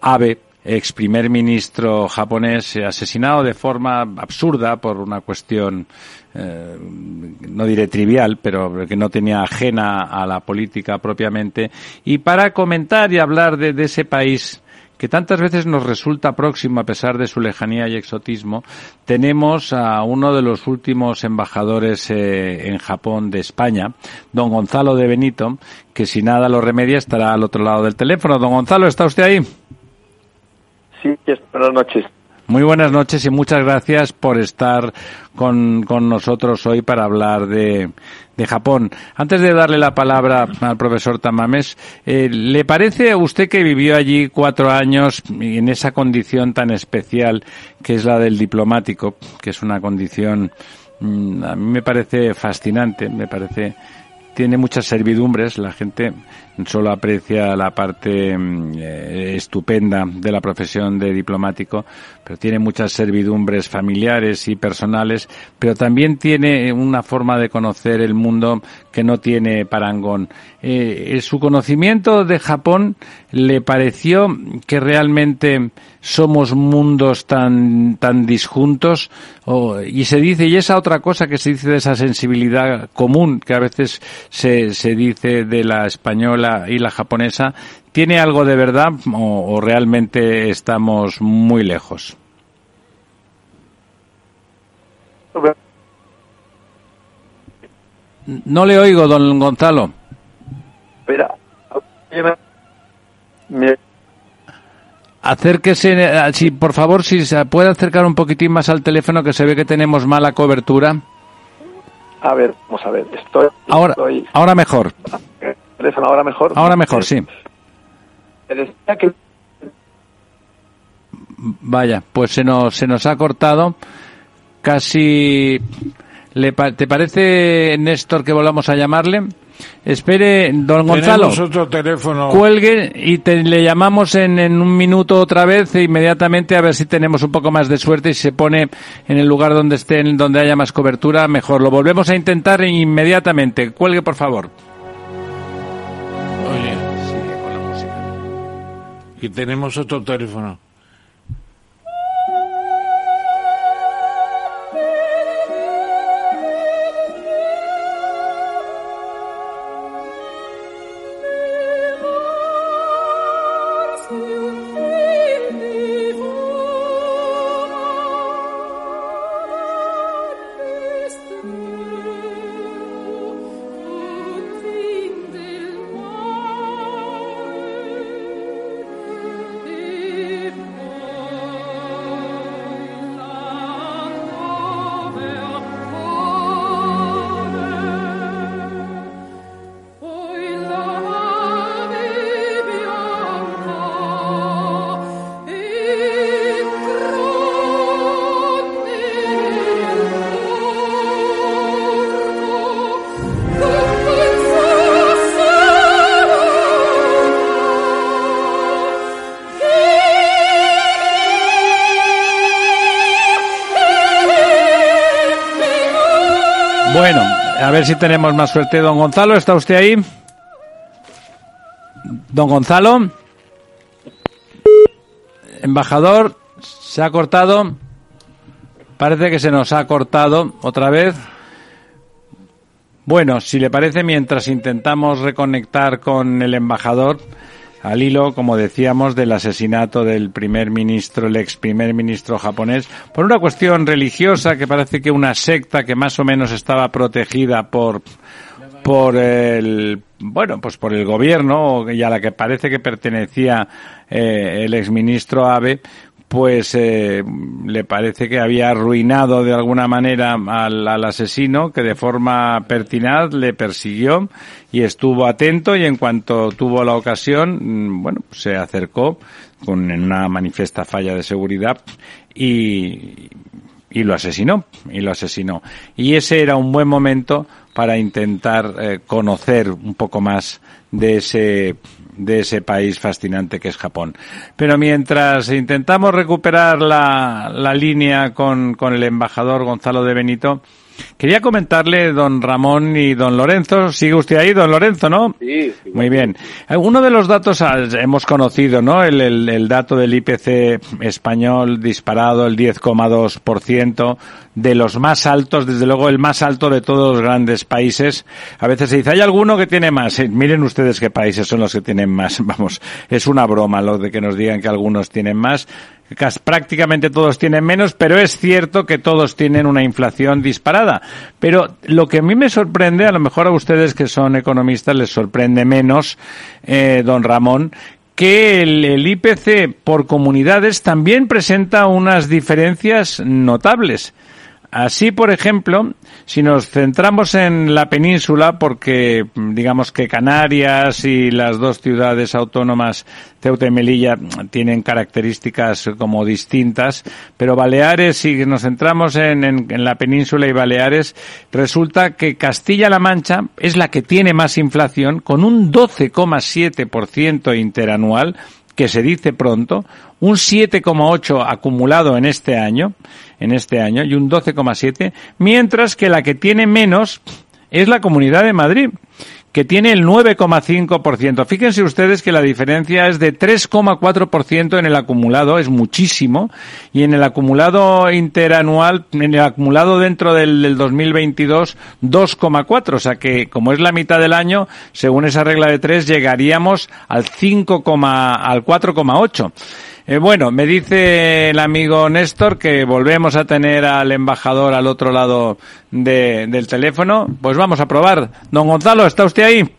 Abe, ex primer ministro japonés asesinado de forma absurda por una cuestión eh, no diré trivial, pero que no tenía ajena a la política propiamente. Y para comentar y hablar de, ese país que tantas veces nos resulta próximo a pesar de su lejanía y exotismo, tenemos a uno de los últimos embajadores eh, en Japón de España, don Gonzalo de Benito, que si nada lo remedia estará al otro lado del teléfono. Don Gonzalo, ¿está usted ahí? Sí, buenas noches. Muy buenas noches y muchas gracias por estar con, con nosotros hoy para hablar de, de, Japón. Antes de darle la palabra al profesor Tamames, eh, ¿le parece a usted que vivió allí cuatro años en esa condición tan especial que es la del diplomático, que es una condición, mm, a mí me parece fascinante, me parece tiene muchas servidumbres, la gente solo aprecia la parte mm, eh, estupenda de la profesión de diplomático, pero tiene muchas servidumbres familiares y personales, pero también tiene una forma de conocer el mundo que no tiene parangón. Eh, su conocimiento de Japón le pareció que realmente somos mundos tan, tan disjuntos y se dice, y esa otra cosa que se dice de esa sensibilidad común que a veces se, se dice de la española y la japonesa, ¿tiene algo de verdad o, realmente estamos muy lejos? No le oigo, don Gonzalo. Espera. Acérquese, eh, si por favor, si se puede acercar un poquitín más al teléfono que se ve que tenemos mala cobertura. A ver, vamos a ver. Estoy, ahora, ahora mejor. Teléfono ahora mejor. Ahora mejor, sí. Vaya, pues se nos se nos ha cortado. Casi. Le, ¿Te parece, Néstor, que volvamos a llamarle? Espere, don Gonzalo. otro teléfono. Cuelgue y le llamamos en, un minuto otra vez e inmediatamente a ver si tenemos un poco más de suerte y se pone en el lugar donde esté, donde haya más cobertura, mejor. Lo volvemos a intentar inmediatamente. Cuelgue, por favor. Y tenemos otro teléfono. Si tenemos más suerte. Don Gonzalo, ¿está usted ahí? Don Gonzalo. Embajador, se ha cortado. Parece que se nos ha cortado otra vez. Bueno, si le parece, mientras intentamos reconectar con el embajador, al hilo, como decíamos, del asesinato del primer ministro, el ex primer ministro japonés, por una cuestión religiosa que parece que una secta que más o menos estaba protegida por por el bueno pues por el gobierno y a la que parece que pertenecía eh, el exministro Abe pues eh, le parece que había arruinado de alguna manera al, al, asesino que de forma pertinaz le persiguió y estuvo atento y en cuanto tuvo la ocasión, mm, bueno, se acercó con una manifiesta falla de seguridad y, y lo asesinó, y lo asesinó. Y ese era un buen momento para intentar eh, conocer un poco más de ese de ese país fascinante que es Japón. Pero mientras intentamos recuperar la, la línea con, con el embajador Gonzalo de Benito, Quería comentarle, don Ramón y don Lorenzo, sigue usted ahí, don Lorenzo, ¿no? Sí. Muy bien. Uno de los datos hemos conocido, ¿no? El, el, el dato del IPC español disparado, el 10,2%, de los más altos, desde luego el más alto de todos los grandes países. A veces se dice, ¿hay alguno que tiene más? Eh, miren ustedes qué países son los que tienen más. Vamos, es una broma lo de que nos digan que algunos tienen más prácticamente todos tienen menos, pero es cierto que todos tienen una inflación disparada. Pero lo que a mí me sorprende, a lo mejor a ustedes que son economistas les sorprende menos, eh, don Ramón, que el, el, IPC por comunidades también presenta unas diferencias notables. Así, por ejemplo, si nos centramos en la península, porque digamos que Canarias y las dos ciudades autónomas, Ceuta y Melilla, tienen características como distintas, pero Baleares, si nos centramos en, en, en la península y Baleares, resulta que Castilla-La Mancha es la que tiene más inflación, con un 12,7% interanual, que se dice pronto, un 7,8 acumulado en este año, en este año, y un 12,7, mientras que la que tiene menos es la Comunidad de Madrid, que tiene el 9,5%. Fíjense ustedes que la diferencia es de 3,4% en el acumulado, es muchísimo, y en el acumulado interanual, en el acumulado dentro del, del 2022, 2,4%. O sea que, como es la mitad del año, según esa regla de 3, llegaríamos al 5, al 4,8%. Eh, bueno, me dice el amigo Néstor que volvemos a tener al embajador al otro lado de, del teléfono. Pues vamos a probar. Don Gonzalo, ¿está usted ahí?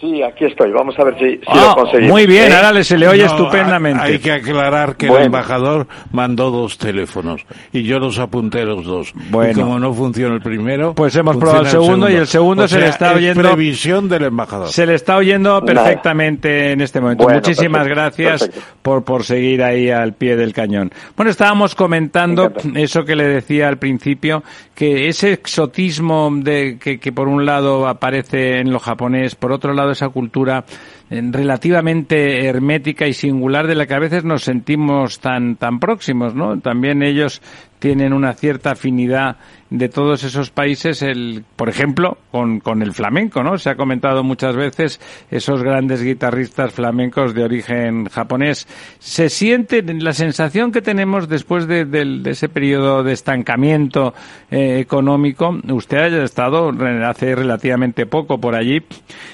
Sí, aquí estoy. Vamos a ver si, si Ah, lo conseguimos. muy bien, ¿Eh? ahora se le oye No, estupendamente. Hay que aclarar que Bueno. el embajador mandó dos teléfonos y yo los apunté los dos. Bueno. Y como no funciona el primero, Pues hemos probado el segundo y el segundo O se le está es oyendo- previsión del embajador. Se le está oyendo Nada. perfectamente en este momento. Bueno, Muchísimas perfecto, gracias perfecto. por, por seguir ahí al pie del cañón. Bueno, estábamos comentando eso que le decía al principio, que ese exotismo de, que, que por un lado aparece en lo japonés, por otro lado esa cultura eh, relativamente hermética y singular de la que a veces nos sentimos tan, tan próximos, ¿no? También ellos tienen una cierta afinidad de todos esos países, el, por ejemplo, con, con el flamenco, ¿no? Se ha comentado muchas veces esos grandes guitarristas flamencos de origen japonés. Se siente la sensación que tenemos después de, del- de ese periodo de estancamiento eh, económico. Usted haya estado hace relativamente poco por allí.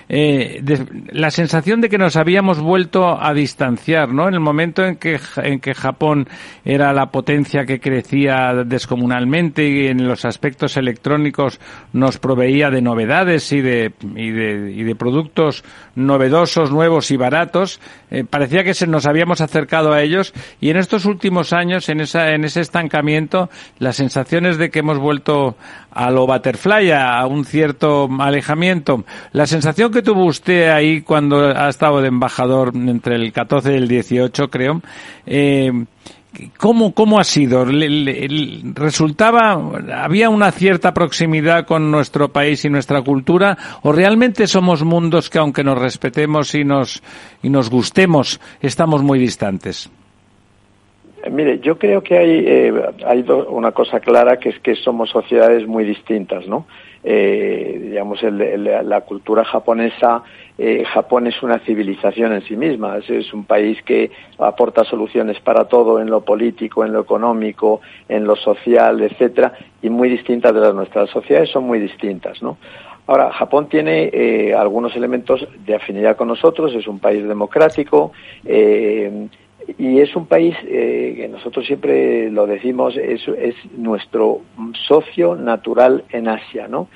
eh, de- la sensación de que nos habíamos vuelto a distanciar, ¿no? En el momento en que, en que Japón era la potencia que crecía descomunalmente y en los aspectos electrónicos nos proveía de novedades y de, y de, y de productos novedosos, nuevos y baratos, eh, parecía que se nos habíamos acercado a ellos y en estos últimos años, en, esa, en ese estancamiento, las sensaciones de que hemos vuelto a lo butterfly, a un cierto alejamiento. La sensación que tuvo usted ahí cuando ha estado de embajador entre el 14 y el 18, creo, eh, ¿Cómo, ¿Cómo ha sido? Le- le- ¿Resultaba, había una cierta proximidad con nuestro país y nuestra cultura? ¿O realmente somos mundos que aunque nos respetemos y nos, y nos gustemos, estamos muy distantes? Eh, Mire, yo creo que hay, eh, hay do- una cosa clara que es que somos sociedades muy distintas, ¿no? Eh, digamos, el- la cultura japonesa, eh, Japón es una civilización en sí misma, es, es un país que aporta soluciones para todo en lo político, en lo económico, en lo social, etcétera, y muy distintas de las nuestras sociedades son muy distintas, ¿no? Ahora, Japón tiene eh, algunos elementos de afinidad con nosotros, es un país democrático, eh, y es un país eh, que nosotros siempre lo decimos, es, es nuestro socio natural en Asia, ¿no?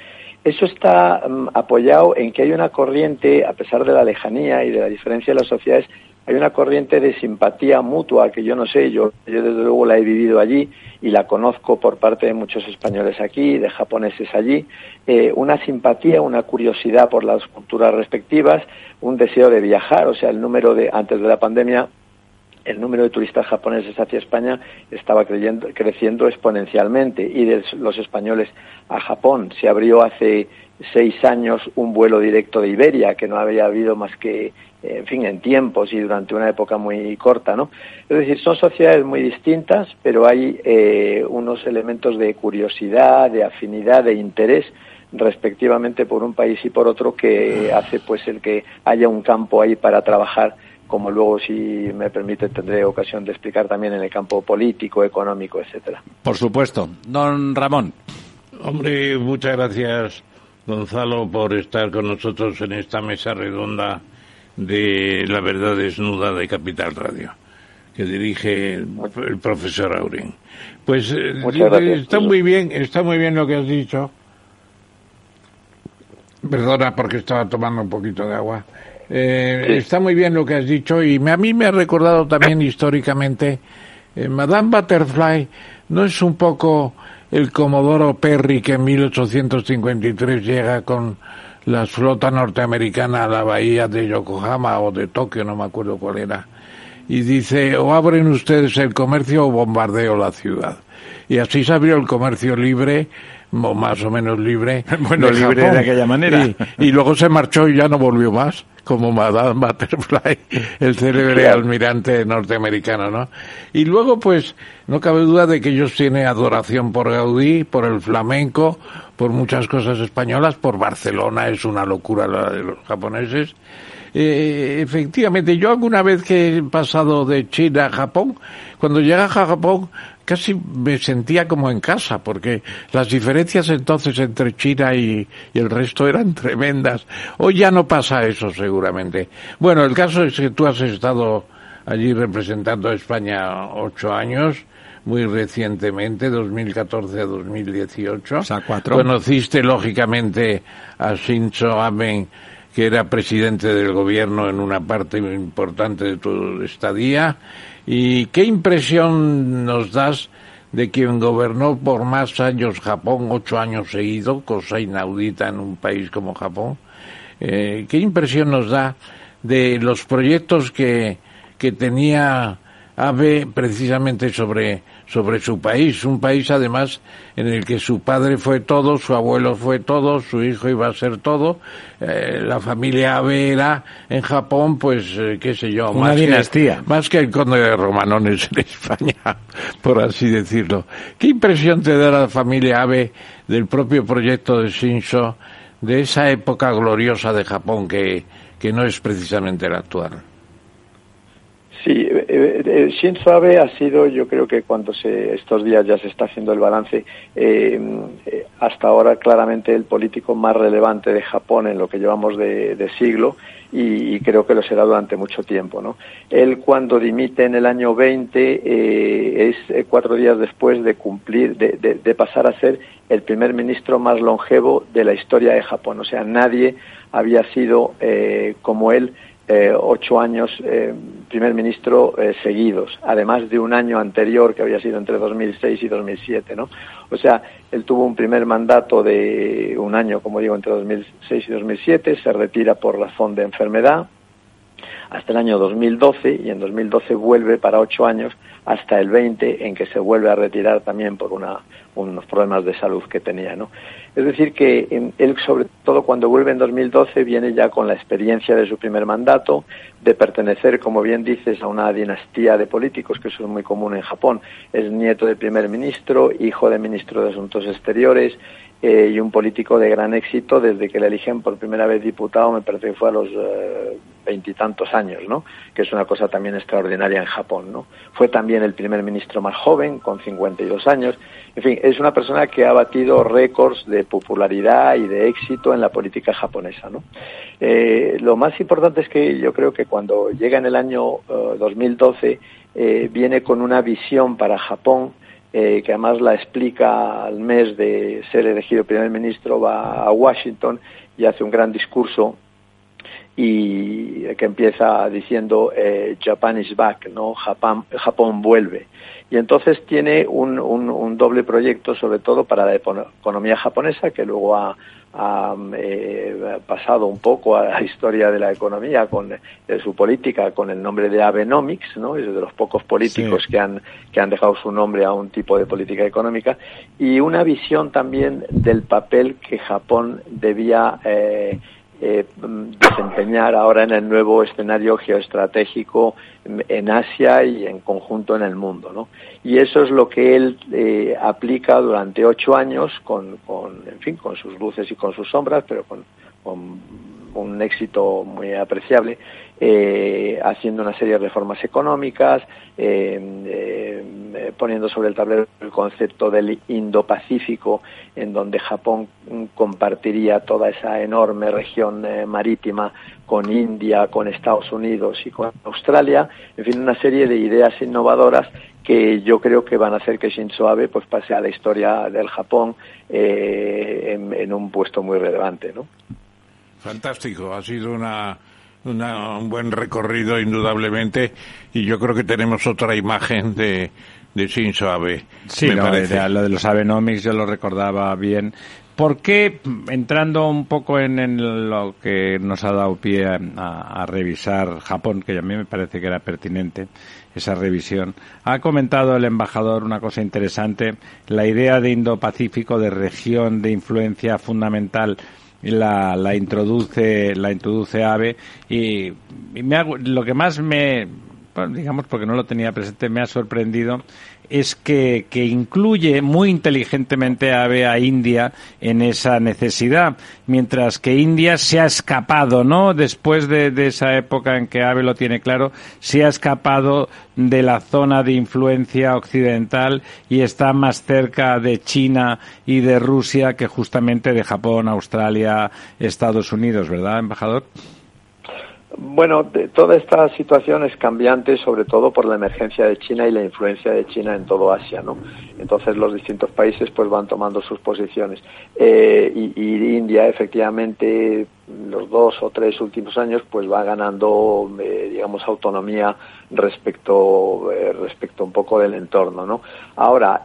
Eso está mm, apoyado en que hay una corriente, a pesar de la lejanía y de la diferencia de las sociedades, hay una corriente de simpatía mutua que yo no sé, yo, yo desde luego la he vivido allí y la conozco por parte de muchos españoles aquí, de japoneses allí, eh, una simpatía, una curiosidad por las culturas respectivas, un deseo de viajar, o sea, el número de, antes de la pandemia, el número de turistas japoneses hacia España estaba creyendo, creciendo exponencialmente y de los españoles a Japón. Se abrió hace seis años un vuelo directo de Iberia, que no había habido más que, en fin, en tiempos y durante una época muy corta, ¿no? Es decir, son sociedades muy distintas, pero hay eh, unos elementos de curiosidad, de afinidad, de interés respectivamente por un país y por otro que hace pues el que haya un campo ahí para trabajar como luego, si me permite, tendré ocasión de explicar también en el campo político, económico, etcétera. Por supuesto. Don Ramón. Hombre, muchas gracias, Gonzalo, por estar con nosotros en esta mesa redonda de La Verdad Desnuda de Capital Radio, que dirige el, profesor Aurín. Pues eh, está muy bien, está muy bien lo que has dicho. Perdona porque estaba tomando un poquito de agua. Eh, está muy bien lo que has dicho y a mí me ha recordado también históricamente eh, Madame Butterfly no es un poco el Comodoro Perry que en 1853 llega con la flota norteamericana a la bahía de Yokohama o de Tokio, no me acuerdo cuál era, y dice o abren ustedes el comercio o bombardeo la ciudad. Y así se abrió el comercio libre más o menos libre. Bueno, libre de aquella manera. y, luego se marchó y ya no volvió más como Madame Butterfly, el célebre almirante norteamericano, ¿no? Y luego, pues, no cabe duda de que ellos tienen adoración por Gaudí, por el flamenco, por muchas cosas españolas, por Barcelona, es una locura la de los japoneses. Eh, efectivamente, yo alguna vez que he pasado de China a Japón, cuando llega a Japón, casi me sentía como en casa, porque las diferencias entonces entre China y, el resto eran tremendas. Hoy ya no pasa eso, seguramente. Bueno, el caso es que tú has estado allí representando a España ocho años, muy recientemente, 2014 a 2018. O sea, cuatro. Conociste, lógicamente, a Shinzo Abe, que era presidente del gobierno en una parte importante de tu estadía ¿Y qué impresión nos das de quien gobernó por más años Japón, ocho años seguidos, cosa inaudita en un país como Japón? Eh, ¿Qué impresión nos da de los proyectos que, que tenía Abe precisamente sobre sobre su país, un país además en el que su padre fue todo, su abuelo fue todo, su hijo iba a ser todo, eh, la familia Abe era en Japón, pues eh, qué sé yo, Una más dinastía. Que, más que el conde de Romanones en España, por así decirlo. ¿Qué impresión te da la familia Abe del propio proyecto de Shinzo, de esa época gloriosa de Japón que, que no es precisamente la actual? Sí, eh, eh, eh, Shinzo Abe ha sido, yo creo que cuando se, estos días ya se está haciendo el balance, eh, hasta ahora claramente el político más relevante de Japón en lo que llevamos de, siglo y, creo que lo será durante mucho tiempo. ¿no? Él cuando dimite en el año 20 es cuatro días después de cumplir, de, de pasar a ser el primer ministro más longevo de la historia de Japón. O sea, nadie había sido como él eh, ocho años eh, primer ministro eh, seguidos, además de un año anterior que había sido entre 2006 y 2007, ¿no? O sea, él tuvo un primer mandato de un año, como digo, entre 2006 y 2007, se retira por razón de enfermedad hasta el año 2012 y en 2012 vuelve para ocho años hasta el 20 en que se vuelve a retirar también por una, unos problemas de salud que tenía, ¿no? Es decir, que él, sobre todo cuando vuelve en 2012, viene ya con la experiencia de su primer mandato, de pertenecer, como bien dices, a una dinastía de políticos, que eso es muy común en Japón. Es nieto del primer ministro, hijo de ministro de Asuntos Exteriores, eh, y un político de gran éxito desde que le eligen por primera vez diputado, me parece que fue a los eh, veintitantos años, ¿no? Que es una cosa también extraordinaria en Japón, ¿no? Fue también el primer ministro más joven, con 52 años. En fin, es una persona que ha batido récords de popularidad y de éxito en la política japonesa, ¿no? Eh, lo más importante es que yo creo que cuando llega en el año 2012 viene con una visión para Japón que además la explica al mes de ser elegido primer ministro, va a Washington y hace un gran discurso y que empieza diciendo eh, Japan is back, ¿no? Japón, Japón vuelve. Y entonces tiene un, un, doble proyecto, sobre todo para la economía japonesa, que luego ha, eh, pasado un poco a la historia de la economía con de su política con el nombre de Abenomics, ¿no? Es de los pocos políticos que han que han dejado su nombre a un tipo de política económica y una visión también del papel que Japón debía eh, eh, desempeñar ahora en el nuevo escenario geoestratégico en Asia y en conjunto en el mundo, ¿no? Y eso es lo que él eh, aplica durante ocho años con, con, en fin, con sus luces y con sus sombras, pero con, con un éxito muy apreciable, eh, haciendo una serie de reformas económicas, eh, eh, poniendo sobre el tablero el concepto del Indo-Pacífico, en donde Japón compartiría toda esa enorme región marítima con India, con Estados Unidos y con Australia, en fin, una serie de ideas innovadoras que yo creo que van a hacer que Shinzo Abe pues pase a la historia del Japón en, en, un puesto muy relevante, ¿no? Fantástico, ha sido una, un buen recorrido indudablemente y yo creo que tenemos otra imagen de, de Shinzo Abe. Sí, me parece. lo de los Abenomics yo lo recordaba bien. ¿Por qué, entrando un poco en, lo que nos ha dado pie a, revisar Japón, que a mí me parece que era pertinente esa revisión, ha comentado el embajador una cosa interesante, la idea de Indo-Pacífico, de región de influencia fundamental la, la introduce la introduce AVE. Y, me lo que más me digamos porque no lo tenía presente me ha sorprendido es que, que incluye muy inteligentemente a a India en esa necesidad, mientras que India se ha escapado, ¿no? Después de, esa época en que Abe lo tiene claro, se ha escapado de la zona de influencia occidental y está más cerca de China y de Rusia que justamente de Japón, Australia, Estados Unidos, ¿verdad, embajador? Bueno, toda esta situación es cambiante, sobre todo por la emergencia de China y la influencia de China en todo Asia, ¿no? Entonces los distintos países pues van tomando sus posiciones. Eh, y, India, efectivamente, los dos o tres últimos años pues va ganando, eh, digamos, autonomía respecto, eh, respecto un poco del entorno, ¿no? Ahora,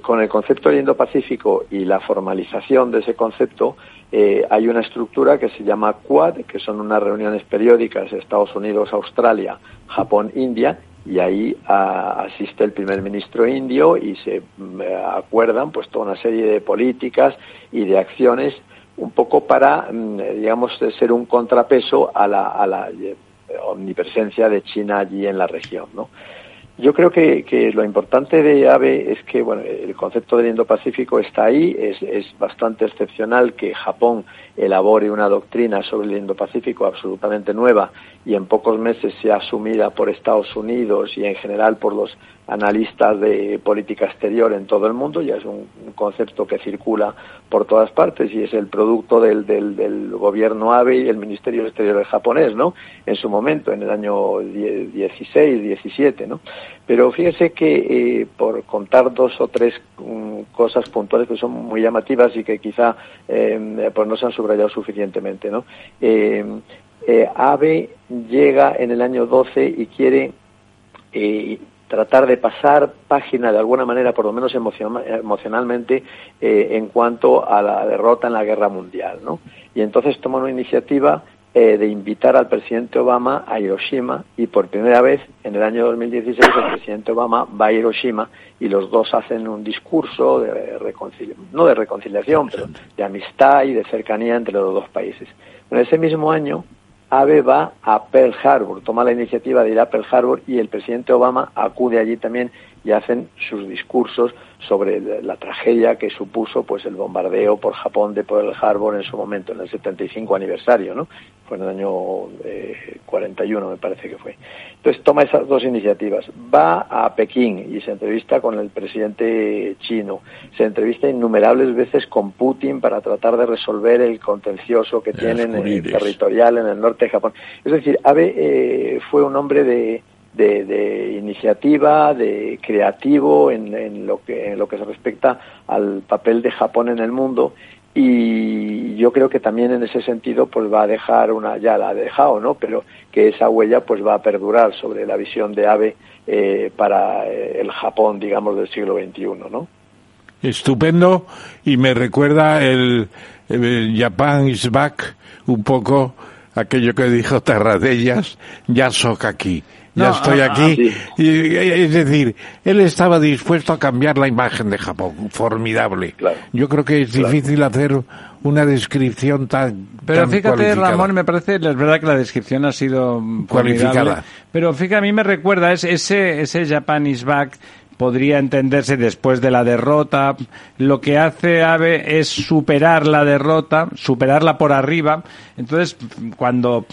con el concepto del Indo-Pacífico y la formalización de ese concepto, eh, hay una estructura que se llama Quad, que son unas reuniones periódicas Estados Unidos, Australia, Japón, India, y ahí ah, asiste el primer ministro indio y se mm, acuerdan pues toda una serie de políticas y de acciones un poco para, mm, digamos, ser un contrapeso a la, a la eh, omnipresencia de China allí en la región, ¿no? Yo creo que, que, lo importante de AVE es que bueno, el concepto del Indo-Pacífico está ahí, es, es, bastante excepcional que Japón elabore una doctrina sobre el Indo-Pacífico absolutamente nueva y en pocos meses sea asumida por Estados Unidos y en general por los analistas de política exterior en todo el mundo, ya es un, concepto que circula por todas partes y es el producto del, del, del gobierno ABE y el Ministerio Exterior japonés, ¿no? En su momento, en el año 16, 17, ¿no? Pero fíjese que, eh, por contar dos o tres um, cosas puntuales que son muy llamativas y que quizá eh, pues no se han subrayado suficientemente, ¿no? Eh, eh ABE llega en el año 12 y quiere eh, tratar de pasar página de alguna manera, por lo menos emocionalmente, eh, en cuanto a la derrota en la guerra mundial, ¿no? Y entonces toma una iniciativa eh, de invitar al presidente Obama a Hiroshima y por primera vez en el año 2016 el presidente Obama va a Hiroshima y los dos hacen un discurso de reconciliación, no de reconciliación, pero de amistad y de cercanía entre los dos países. En ese mismo año AVE va a Pearl Harbor, toma la iniciativa de ir a Pearl Harbor y el presidente Obama acude allí también y hacen sus discursos sobre la tragedia que supuso pues el bombardeo por Japón de Pearl Harbor en su momento, en el 75 aniversario, ¿no? Fue en el año 41, eh, me parece que fue. Entonces toma esas dos iniciativas. Va a Pekín y se entrevista con el presidente chino. Se entrevista innumerables veces con Putin para tratar de resolver el contencioso que tienen en el territorial en el norte de Japón. Es decir, Abe eh, fue un hombre de de, iniciativa, de creativo en, lo que, en lo que se respecta al papel de Japón en el mundo. Y yo creo que también en ese sentido pues va a dejar una ya la ha dejado no pero que esa huella pues va a perdurar sobre la visión de Abe eh, para eh, el Japón digamos del siglo XXI no estupendo. Y me recuerda el, Japan is back un poco aquello que dijo Terradellas ya soca aquí ya estoy ah, aquí. Ah, y, es decir, él estaba dispuesto a cambiar la imagen de Japón. Formidable. Yo creo que es difícil hacer una descripción tan. Pero fíjate, Ramón, me parece, es verdad que la descripción ha sido cualificada. Pero fíjate, a mí me recuerda ese, ese Japan is back podría entenderse después de la derrota. Lo que hace Abe es superar la derrota, superarla por arriba. Entonces, cuando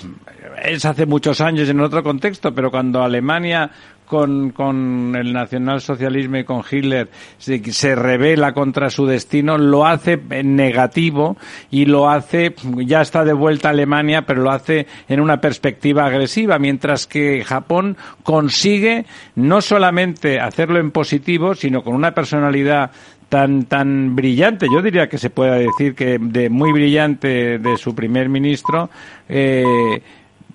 es hace muchos años en otro contexto, pero cuando Alemania con, con el nacionalsocialismo y con Hitler se, se, revela contra su destino, lo hace en negativo y lo hace, ya está de vuelta Alemania, pero lo hace en una perspectiva agresiva, mientras que Japón consigue no solamente hacerlo en positivo, sino con una personalidad tan tan brillante, yo diría que se pueda decir que de muy brillante de su primer ministro, eh,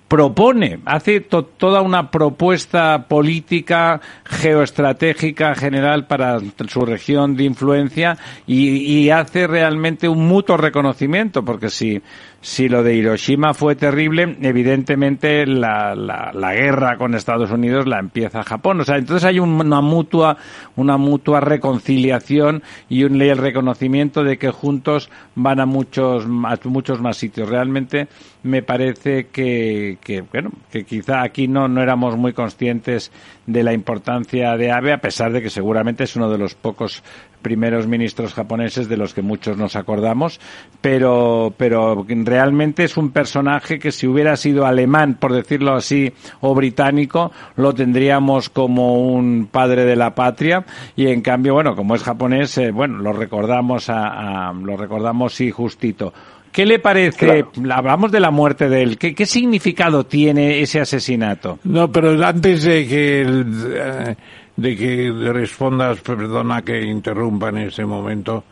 propone, hace toda una propuesta política geoestratégica general para su región de influencia y, y hace realmente un mutuo reconocimiento, porque si si lo de Hiroshima fue terrible, evidentemente la, la, la, guerra con Estados Unidos la empieza Japón. O sea, entonces hay una mutua, una mutua reconciliación y un el reconocimiento de que juntos van a muchos, a muchos más sitios. Realmente me parece que, que bueno, que quizá aquí no, no éramos muy conscientes de la importancia de ABE, a pesar de que seguramente es uno de los pocos primeros ministros japoneses de los que muchos nos acordamos, pero, pero realmente es un personaje que si hubiera sido alemán, por decirlo así, o británico, lo tendríamos como un padre de la patria y en cambio, bueno, como es japonés, eh, bueno, lo recordamos a, lo recordamos y justito. ¿Qué le parece? Hablamos de la muerte de él. ¿Qué, ¿Qué, significado tiene ese asesinato? No, pero antes de que eh, de que respondas, perdona que interrumpa en ese momento.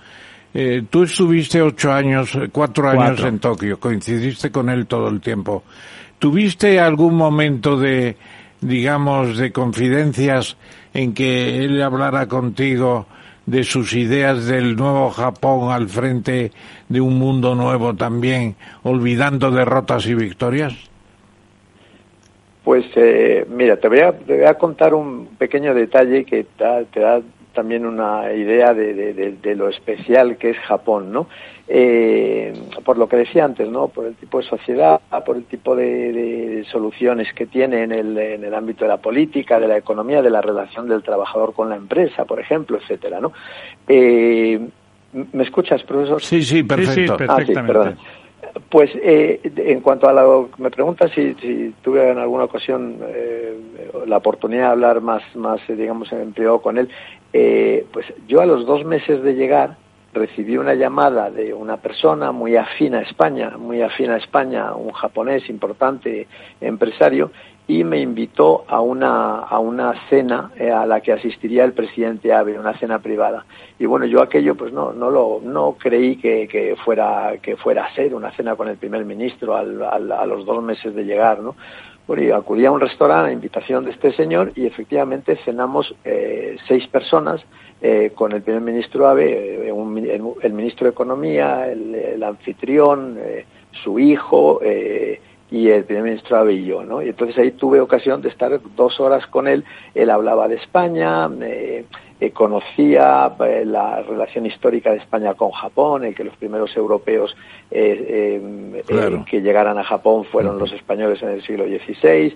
Eh, tú estuviste ocho años, cuatro años en Tokio, coincidiste con él todo el tiempo. ¿Tuviste algún momento de, digamos, de confidencias en que él hablara contigo de sus ideas del nuevo Japón al frente de un mundo nuevo también, olvidando derrotas y victorias? Pues eh, mira, te voy, a, te voy a contar un pequeño detalle que te da también una idea de, lo especial que es Japón, ¿no? Eh, por lo que decía antes, ¿no? Por el tipo de sociedad, por el tipo de, soluciones que tiene en el, en el ámbito de la política, de la economía, de la relación del trabajador con la empresa, por ejemplo, etcétera, ¿no? Eh, ¿Me escuchas, profesor? Sí, sí, perfecto. Ah, perfectamente. Pues eh, en cuanto a lo que me preguntas si, si tuve en alguna ocasión eh, la oportunidad de hablar más, más eh, digamos, en privado con él, eh, pues yo a los dos meses de llegar recibí una llamada de una persona muy afín a España, muy afín a España, un japonés importante empresario, y me invitó a una, a una cena eh, a la que asistiría el presidente Abe, una cena privada. Y bueno, yo aquello pues no, no lo, no creí que, que fuera, que fuera a ser una cena con el primer ministro al, a los dos meses de llegar, ¿no? Bueno, acudí a un restaurante a invitación de este señor y efectivamente cenamos eh, seis personas eh, con el primer ministro Abe, el, ministro de Economía, el, el anfitrión, su hijo, eh, y el primer ministro Abe y yo, ¿no? Y entonces ahí tuve ocasión de estar dos horas con él. Él hablaba de España, eh, conocía eh, la relación histórica de España con Japón, el que los primeros europeos eh, que llegaran a Japón fueron los españoles en el siglo XVI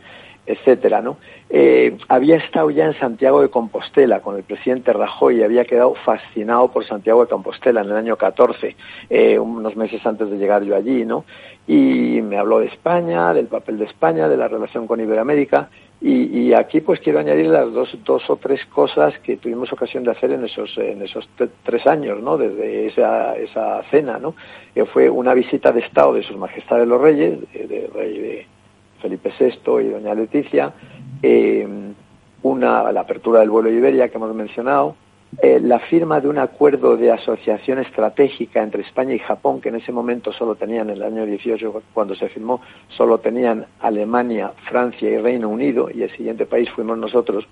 etcétera, ¿no? Eh, había estado ya en Santiago de Compostela con el presidente Rajoy y había quedado fascinado por Santiago de Compostela en el año 14, eh, unos meses antes de llegar yo allí, ¿no? Y me habló de España, del papel de España, de la relación con Iberoamérica y, aquí pues quiero añadir las dos, dos o tres cosas que tuvimos ocasión de hacer en esos, en esos tres años, ¿no? Desde esa, esa cena, ¿no? Que fue una visita de Estado de Sus Majestades los Reyes, de, de, de Felipe VI y doña Leticia, eh, una, la apertura del vuelo Iberia que hemos mencionado, eh, la firma de un acuerdo de asociación estratégica entre España y Japón, que en ese momento solo tenían, en el año 18, cuando se firmó, solo tenían Alemania, Francia y Reino Unido, y el siguiente país fuimos nosotros.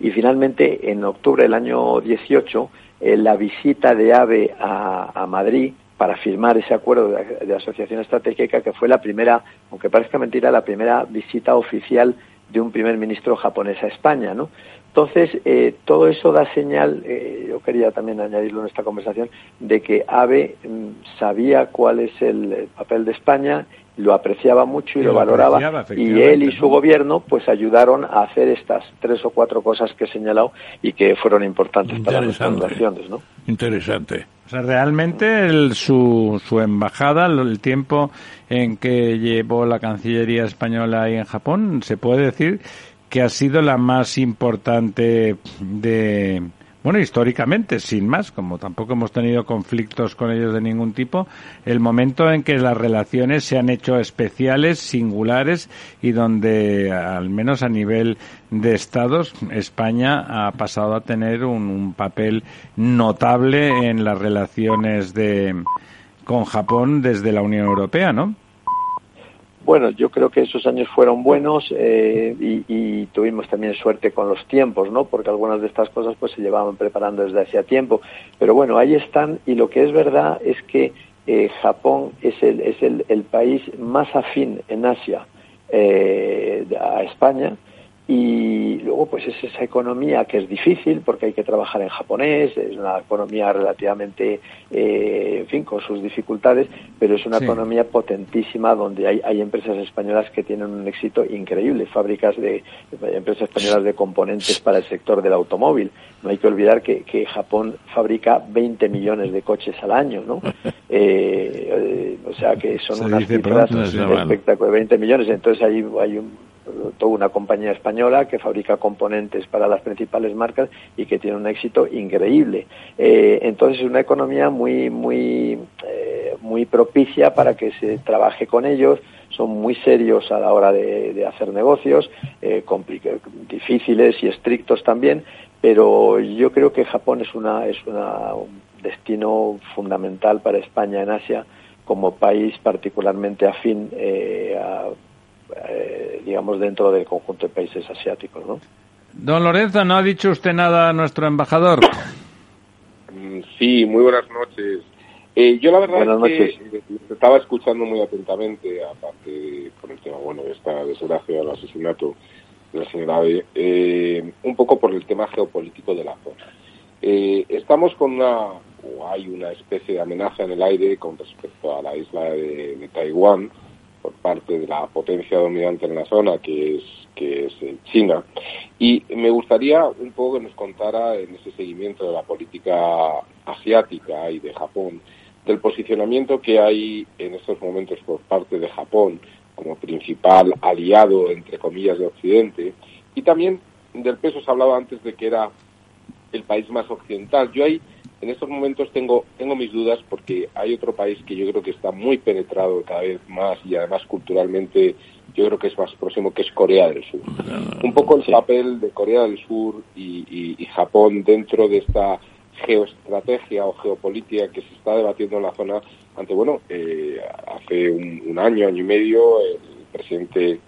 Y finalmente, en octubre del año 18, eh, la visita de AVE a, Madrid para firmar ese acuerdo de, de, asociación estratégica, que fue la primera, aunque parezca mentira, la primera visita oficial de un primer ministro japonés a España, ¿no? Entonces, eh, todo eso da señal, eh, yo quería también añadirlo en esta conversación, de que AVE mm, sabía cuál es el, papel de España, lo apreciaba mucho y, lo, valoraba, y él y su gobierno pues ayudaron a hacer estas tres o cuatro cosas que he señalado y que fueron importantes para las fundaciones, ¿no? Interesante. O sea, realmente su, su embajada, el tiempo en que llevó la Cancillería española ahí en Japón, se puede decir que ha sido la más importante de, bueno, históricamente, sin más, como tampoco hemos tenido conflictos con ellos de ningún tipo, el momento en que las relaciones se han hecho especiales, singulares y donde, al menos a nivel de estados, España ha pasado a tener un, papel notable en las relaciones de, con Japón desde la Unión Europea, ¿no? Bueno, yo creo que esos años fueron buenos eh, y, tuvimos también suerte con los tiempos, ¿no? Porque algunas de estas cosas pues se llevaban preparando desde hacía tiempo. Pero bueno, ahí están y lo que es verdad es que eh, Japón es el, es el, el, país más afín en Asia eh, a España y luego pues es esa economía que es difícil porque hay que trabajar en japonés, es una economía relativamente, eh, en fin, con sus dificultades, pero es una economía potentísima donde hay, hay empresas españolas que tienen un éxito increíble, fábricas de, empresas españolas de componentes para el sector del automóvil. No hay que olvidar que, que Japón fabrica 20 millones de coches al año, ¿no? eh, eh o sea que son unas cifras espectaculares, 20 millones, entonces hay, hay un toda una compañía española que fabrica componentes para las principales marcas y que tiene un éxito increíble. Eh, entonces es una economía muy, muy, eh, muy propicia para que se trabaje con ellos. Son muy serios a la hora de, hacer negocios, eh, difíciles y estrictos también, pero yo creo que Japón es una es una, un destino fundamental para España en Asia como país particularmente afín a eh, digamos, dentro del conjunto de países asiáticos, ¿no? Don Lorenzo, ¿no ha dicho usted nada a nuestro embajador? Mm, sí, muy buenas noches. Eh, yo la verdad es que estaba escuchando muy atentamente, aparte por el tema, bueno, de esta desgracia del asesinato la señora eh, un poco por el tema geopolítico de la zona. estamos con una, o hay una especie de amenaza en el aire con respecto a la isla de Taiwán, por parte de la potencia dominante en la zona, que es, que es eh, China. Y me gustaría un poco que nos contara en ese seguimiento de la política asiática y de Japón, del posicionamiento que hay en estos momentos por parte de Japón como principal aliado, entre comillas, de Occidente, y también del peso se hablaba antes de que era el país más occidental. Yo ahí en estos momentos tengo, tengo mis dudas porque hay otro país que yo creo que está muy penetrado cada vez más y además culturalmente yo creo que es más próximo, que es Corea del Sur. Un poco el papel de Corea del Sur y, Japón dentro de esta geoestrategia o geopolítica que se está debatiendo en la zona ante, bueno, eh, hace un, año, año y medio, el presidente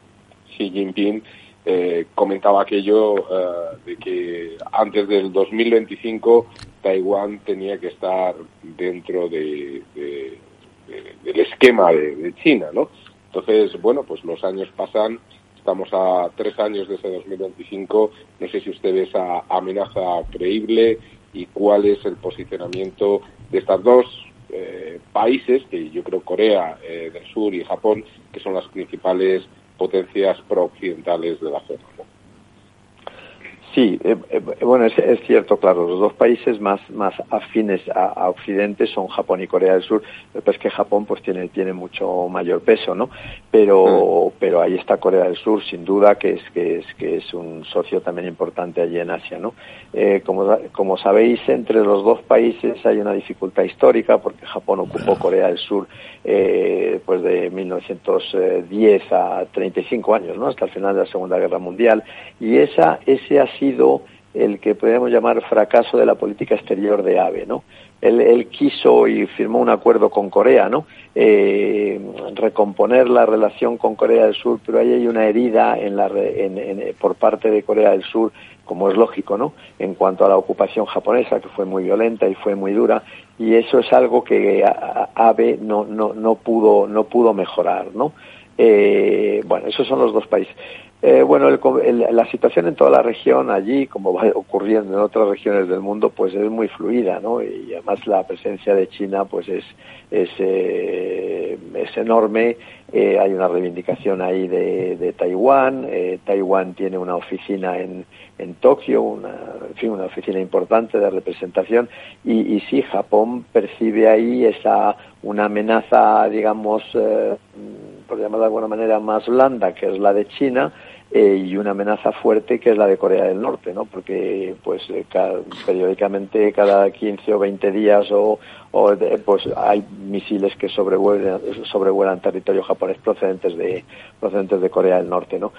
Xi Jinping eh, comentaba aquello eh, de que antes del 2025 Taiwán tenía que estar dentro de, del esquema de, China, ¿no? Entonces, bueno, pues los años pasan, estamos a tres años de ese 2025, no sé si usted ve esa amenaza creíble y cuál es el posicionamiento de estos dos eh, países, que yo creo Corea eh, del Sur y Japón, que son las principales potencias pro-occidentales de la zona. Sí, eh, eh, bueno, es, es, cierto, claro, los dos países más, más afines a, a, Occidente son Japón y Corea del Sur, pero es que Japón pues tiene, tiene mucho mayor peso, ¿no? Pero, mm. pero ahí está Corea del Sur, sin duda, que es, que es, que es un socio también importante allí en Asia, ¿no? Eh, como, como sabéis, entre los dos países hay una dificultad histórica, porque Japón ocupó Corea del Sur eh, pues de 1910 a 35 años, ¿no? Hasta el final de la Segunda Guerra Mundial, y esa, ese ha sido el que podemos llamar fracaso de la política exterior de Abe, ¿no? Él, quiso y firmó un acuerdo con Corea, ¿no? Eh, recomponer la relación con Corea del Sur, pero ahí hay una herida en la, en, por parte de Corea del Sur, como es lógico, ¿no? En cuanto a la ocupación japonesa, que fue muy violenta y fue muy dura, y eso es algo que Abe no, no, no pudo, no pudo mejorar, ¿no? Eh, bueno, esos son los dos países. Eh, bueno, la situación en toda la región allí, como va ocurriendo en otras regiones del mundo, pues es muy fluida, ¿no? Y además la presencia de China, pues es es, eh, es enorme. Eh, hay una reivindicación ahí de, de Taiwán. Eh, Taiwán tiene una oficina en, en Tokio, una, en fin, una oficina importante de representación. Y, y sí, Japón percibe ahí esa una amenaza, digamos, eh, por llamarla de alguna manera, más blanda, que es la de China, eh, y una amenaza fuerte que es la de Corea del Norte, ¿no? Porque pues eh, periódicamente cada 15 o 20 días o, o pues hay misiles que sobrevuelan, sobrevuelan territorio japonés procedentes de procedentes de Corea del Norte, ¿no?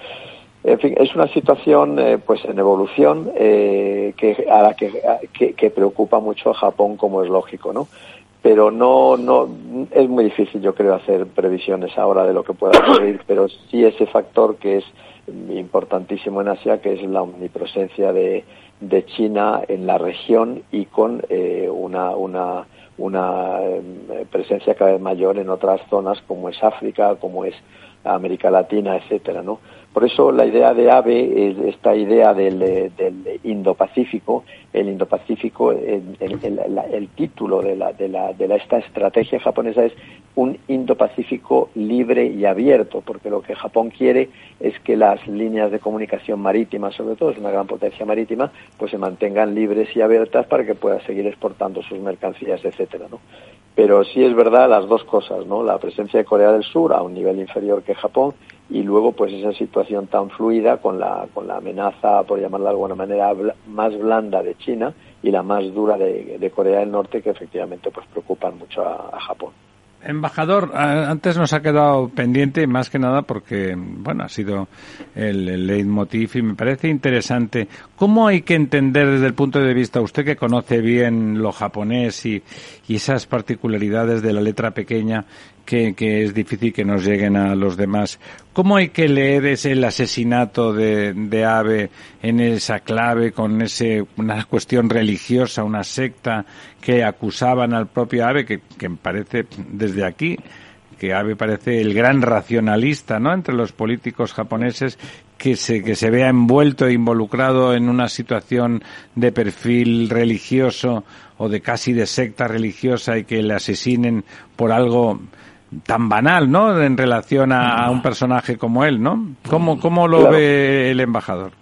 En fin, es una situación eh, pues en evolución eh, que a la que, que preocupa mucho a Japón como es lógico, ¿no? Pero no, no, es muy difícil yo creo hacer previsiones ahora de lo que pueda ocurrir, pero sí ese factor que es importantísimo en Asia, que es la omnipresencia de, de China en la región y con eh, una, una, una eh, presencia cada vez mayor en otras zonas como es África, como es América Latina, etcétera, ¿no? Por eso la idea de AVE es esta idea del, del Indo-Pacífico, el Indo-Pacífico, el, título de, la, de, la, de la, esta estrategia japonesa es un Indo-Pacífico libre y abierto, porque lo que Japón quiere es que las líneas de comunicación marítima, sobre todo es una gran potencia marítima, pues se mantengan libres y abiertas para que pueda seguir exportando sus mercancías, etcétera, ¿no? Pero sí es verdad las dos cosas, ¿no? La presencia de Corea del Sur a un nivel inferior que Japón y luego pues esa situación tan fluida con la, con la amenaza, por llamarla de alguna manera, más blanda de China y la más dura de, Corea del Norte que efectivamente pues preocupan mucho a, Japón. Embajador, antes nos ha quedado pendiente más que nada porque, bueno, ha sido el, leitmotiv y me parece interesante. ¿Cómo hay que entender desde el punto de vista, usted que conoce bien lo japonés y esas particularidades de la letra pequeña, que, es difícil que nos lleguen a los demás. ¿Cómo hay que leer ese el asesinato de, de Abe en esa clave con ese una cuestión religiosa, una secta que acusaban al propio Abe, que, que parece desde aquí que Abe parece el gran racionalista, ¿no? Entre los políticos japoneses que se, que se vea envuelto e involucrado en una situación de perfil religioso o de casi de secta religiosa y que le asesinen por algo tan banal, ¿no? En relación a, a un personaje como él, ¿no? ¿Cómo, cómo lo claro. ve el embajador?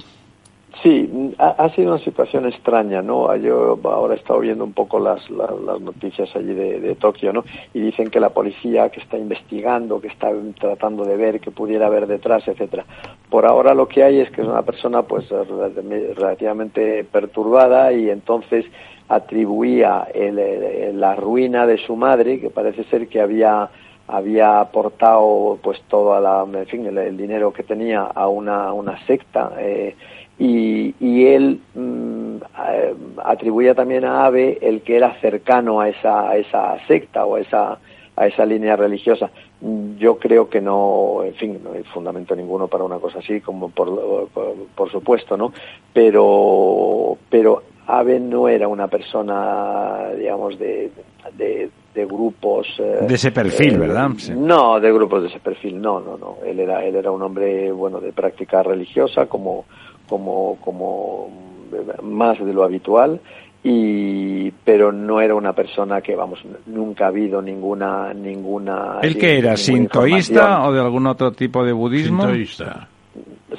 Sí, ha, ha, sido una situación extraña, ¿no? Yo ahora he estado viendo un poco las, las, las noticias allí de, de, Tokio, ¿no? Y dicen que la policía que está investigando, que está tratando de ver que pudiera haber detrás, etcétera. Por ahora lo que hay es que es una persona, pues, relativamente perturbada y entonces atribuía el, el, la ruina de su madre, que parece ser que había había aportado pues todo la, en fin, el, dinero que tenía a una, una secta eh, y, y, él mm, eh, atribuía también a Ave el que era cercano a esa, a esa secta o a esa, a esa línea religiosa. Yo creo que no, en fin, no hay fundamento ninguno para una cosa así, como por, por, por supuesto, ¿no? Pero, pero Ave no era una persona, digamos, de, de, de grupos eh, de ese perfil, eh, ¿verdad? Sí. No, de grupos de ese perfil, no, no, no. Él era, él era un hombre, bueno, de práctica religiosa, como, como, como más de lo habitual, y pero no era una persona que vamos nunca ha habido ninguna ninguna el que era sintoísta o de algún otro tipo de budismo sintoísta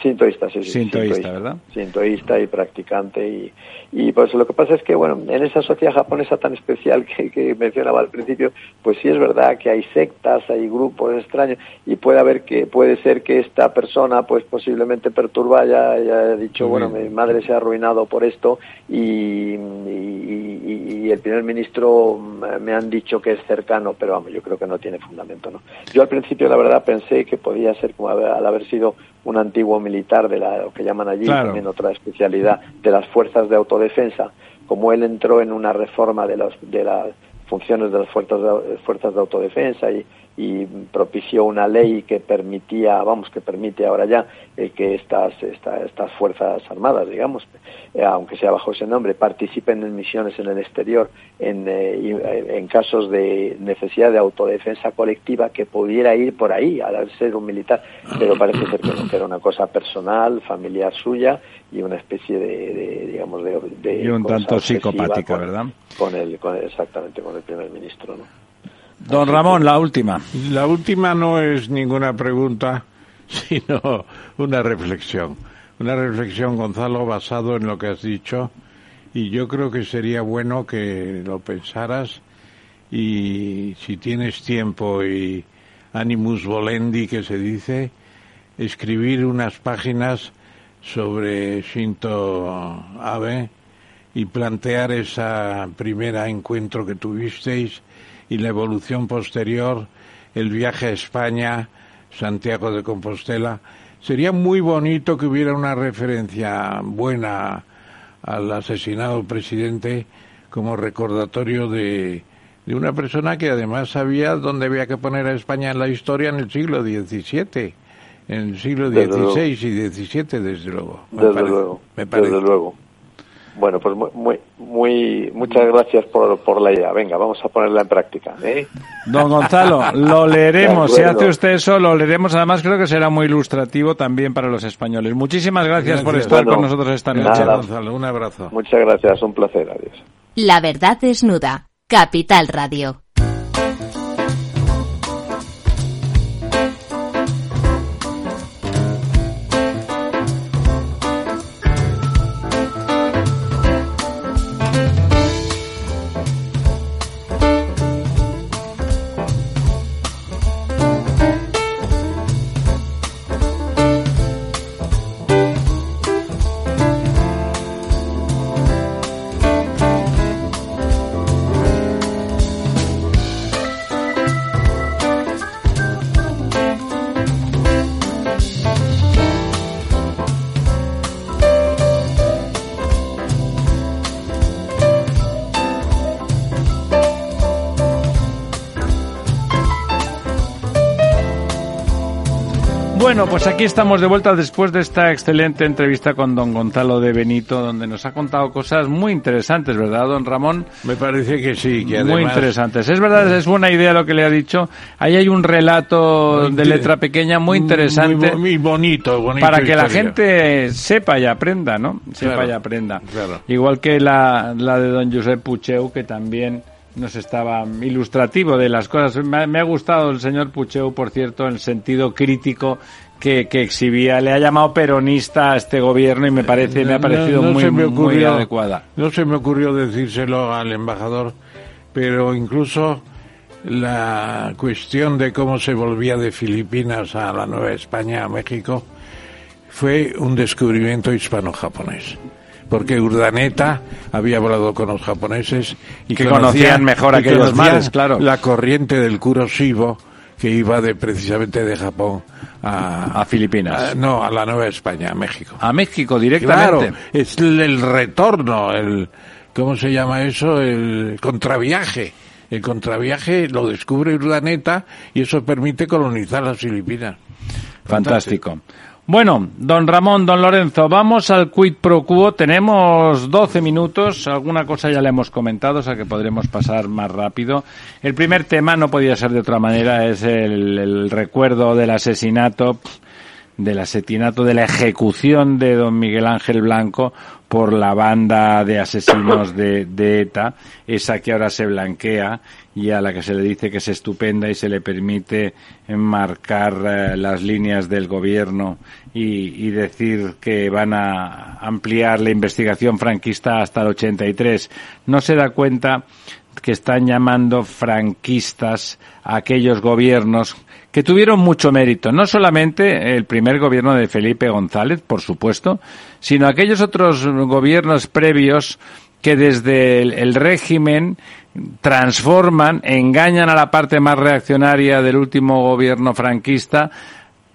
sintoísta, sí, sí. Sintoísta, ¿verdad? Sintoísta y practicante. Y, y pues lo que pasa es que, bueno, en esa sociedad japonesa tan especial que, que mencionaba al principio, pues sí es verdad que hay sectas, hay grupos extraños y puede haber que, puede ser que esta persona, pues posiblemente perturba, ya, haya dicho, bueno, mi madre se ha arruinado por esto y, y, y el primer ministro me han dicho que es cercano, pero vamos, yo creo que no tiene fundamento, ¿no? Yo al principio, la verdad, pensé que podía ser como al haber sido un antiguo militar de la, lo que llaman allí, también otra especialidad, de las fuerzas de autodefensa, como él entró en una reforma de, los, de las funciones de las fuerzas de, fuerzas de autodefensa y, y propició una ley que permitía, vamos, que permite ahora ya eh, que estas, estas fuerzas armadas, digamos, eh, aunque sea bajo ese nombre, participen en misiones en el exterior en, eh, en casos de necesidad de autodefensa colectiva que pudiera ir por ahí al ser un militar, pero parece ser que, era una cosa personal, familiar suya y una especie de, de digamos, de, de y un tanto psicopática, con, ¿verdad? Con el, con exactamente, con el primer ministro, ¿no? Don Ramón, la última. La última no es ninguna pregunta, sino una reflexión. Una reflexión, Gonzalo, basado en lo que has dicho. Y yo creo que sería bueno que lo pensaras y si tienes tiempo y animus volendi, que se dice, escribir unas páginas sobre Shinto Abe y plantear ese primer encuentro que tuvisteis y la evolución posterior, el viaje a España, Santiago de Compostela. Sería muy bonito que hubiera una referencia buena al asesinado del presidente como recordatorio de, de una persona que además sabía dónde había que poner a España en la historia en el siglo XVII, en el siglo XVI y XVII, desde luego. Me desde parece, luego. Me parece. Desde luego. Bueno, pues muy, muy, muchas gracias por, por la idea. Venga, vamos a ponerla en práctica. ¿eh? Don Gonzalo, lo leeremos. Si hace usted eso, lo leeremos. Además, creo que será muy ilustrativo también para los españoles. Muchísimas gracias, gracias. por estar bueno, con nosotros esta noche. Nada. Gonzalo, un abrazo. Muchas gracias, un placer. Adiós. La verdad desnuda. Capital Radio. Pues aquí estamos de vuelta después de esta excelente entrevista con don Gonzalo de Benito, donde nos ha contado cosas muy interesantes, ¿verdad, don Ramón? Me parece que sí, que además... Muy interesantes. Es verdad, es buena idea lo que le ha dicho. Ahí hay un relato de letra pequeña muy interesante. Muy, muy bonito, bonito. Para que historia. la gente sepa y aprenda, ¿no? Sepa Claro, y aprenda. claro. Igual que la, la de don Josep Pucheu, que también nos estaba ilustrativo de las cosas. Me ha, me ha gustado el señor Pucheu, por cierto, el sentido crítico que, que exhibía. Le ha llamado peronista a este gobierno y me parece, me ha parecido No- no muy, muy adecuada. No se me ocurrió decírselo al embajador, pero incluso la cuestión de cómo se volvía de Filipinas a la Nueva España, a México, fue un descubrimiento hispano-japonés. Porque Urdaneta había hablado con los japoneses y Que conocía- conocían mejor aquellos conocían mares, claro. La corriente del Kuroshio que iba de precisamente de Japón a, A Filipinas. a- no, a la Nueva España, a México. A México directamente. Claro, es el, el retorno, el ¿cómo se llama eso? El contraviaje. El contraviaje lo descubre Urdaneta y eso permite colonizar las Filipinas. Fantástico. Bueno, don Ramón, don Lorenzo, vamos al quid pro quo. Tenemos 12 minutos. Alguna cosa ya le hemos comentado, o sea que podremos pasar más rápido. El primer tema no podía ser de otra manera, es el, el recuerdo del asesinato del asesinato, de la ejecución de don Miguel Ángel Blanco por la banda de asesinos de, de ETA, esa que ahora se blanquea y a la que se le dice que es estupenda y se le permite marcar eh, las líneas del gobierno y, y, decir que van a ampliar la investigación franquista hasta el 83. No se da cuenta que están llamando franquistas a aquellos gobiernos que tuvieron mucho mérito, no solamente el primer gobierno de Felipe González, por supuesto, sino aquellos otros gobiernos previos que desde el, régimen transforman, engañan a la parte más reaccionaria del último gobierno franquista,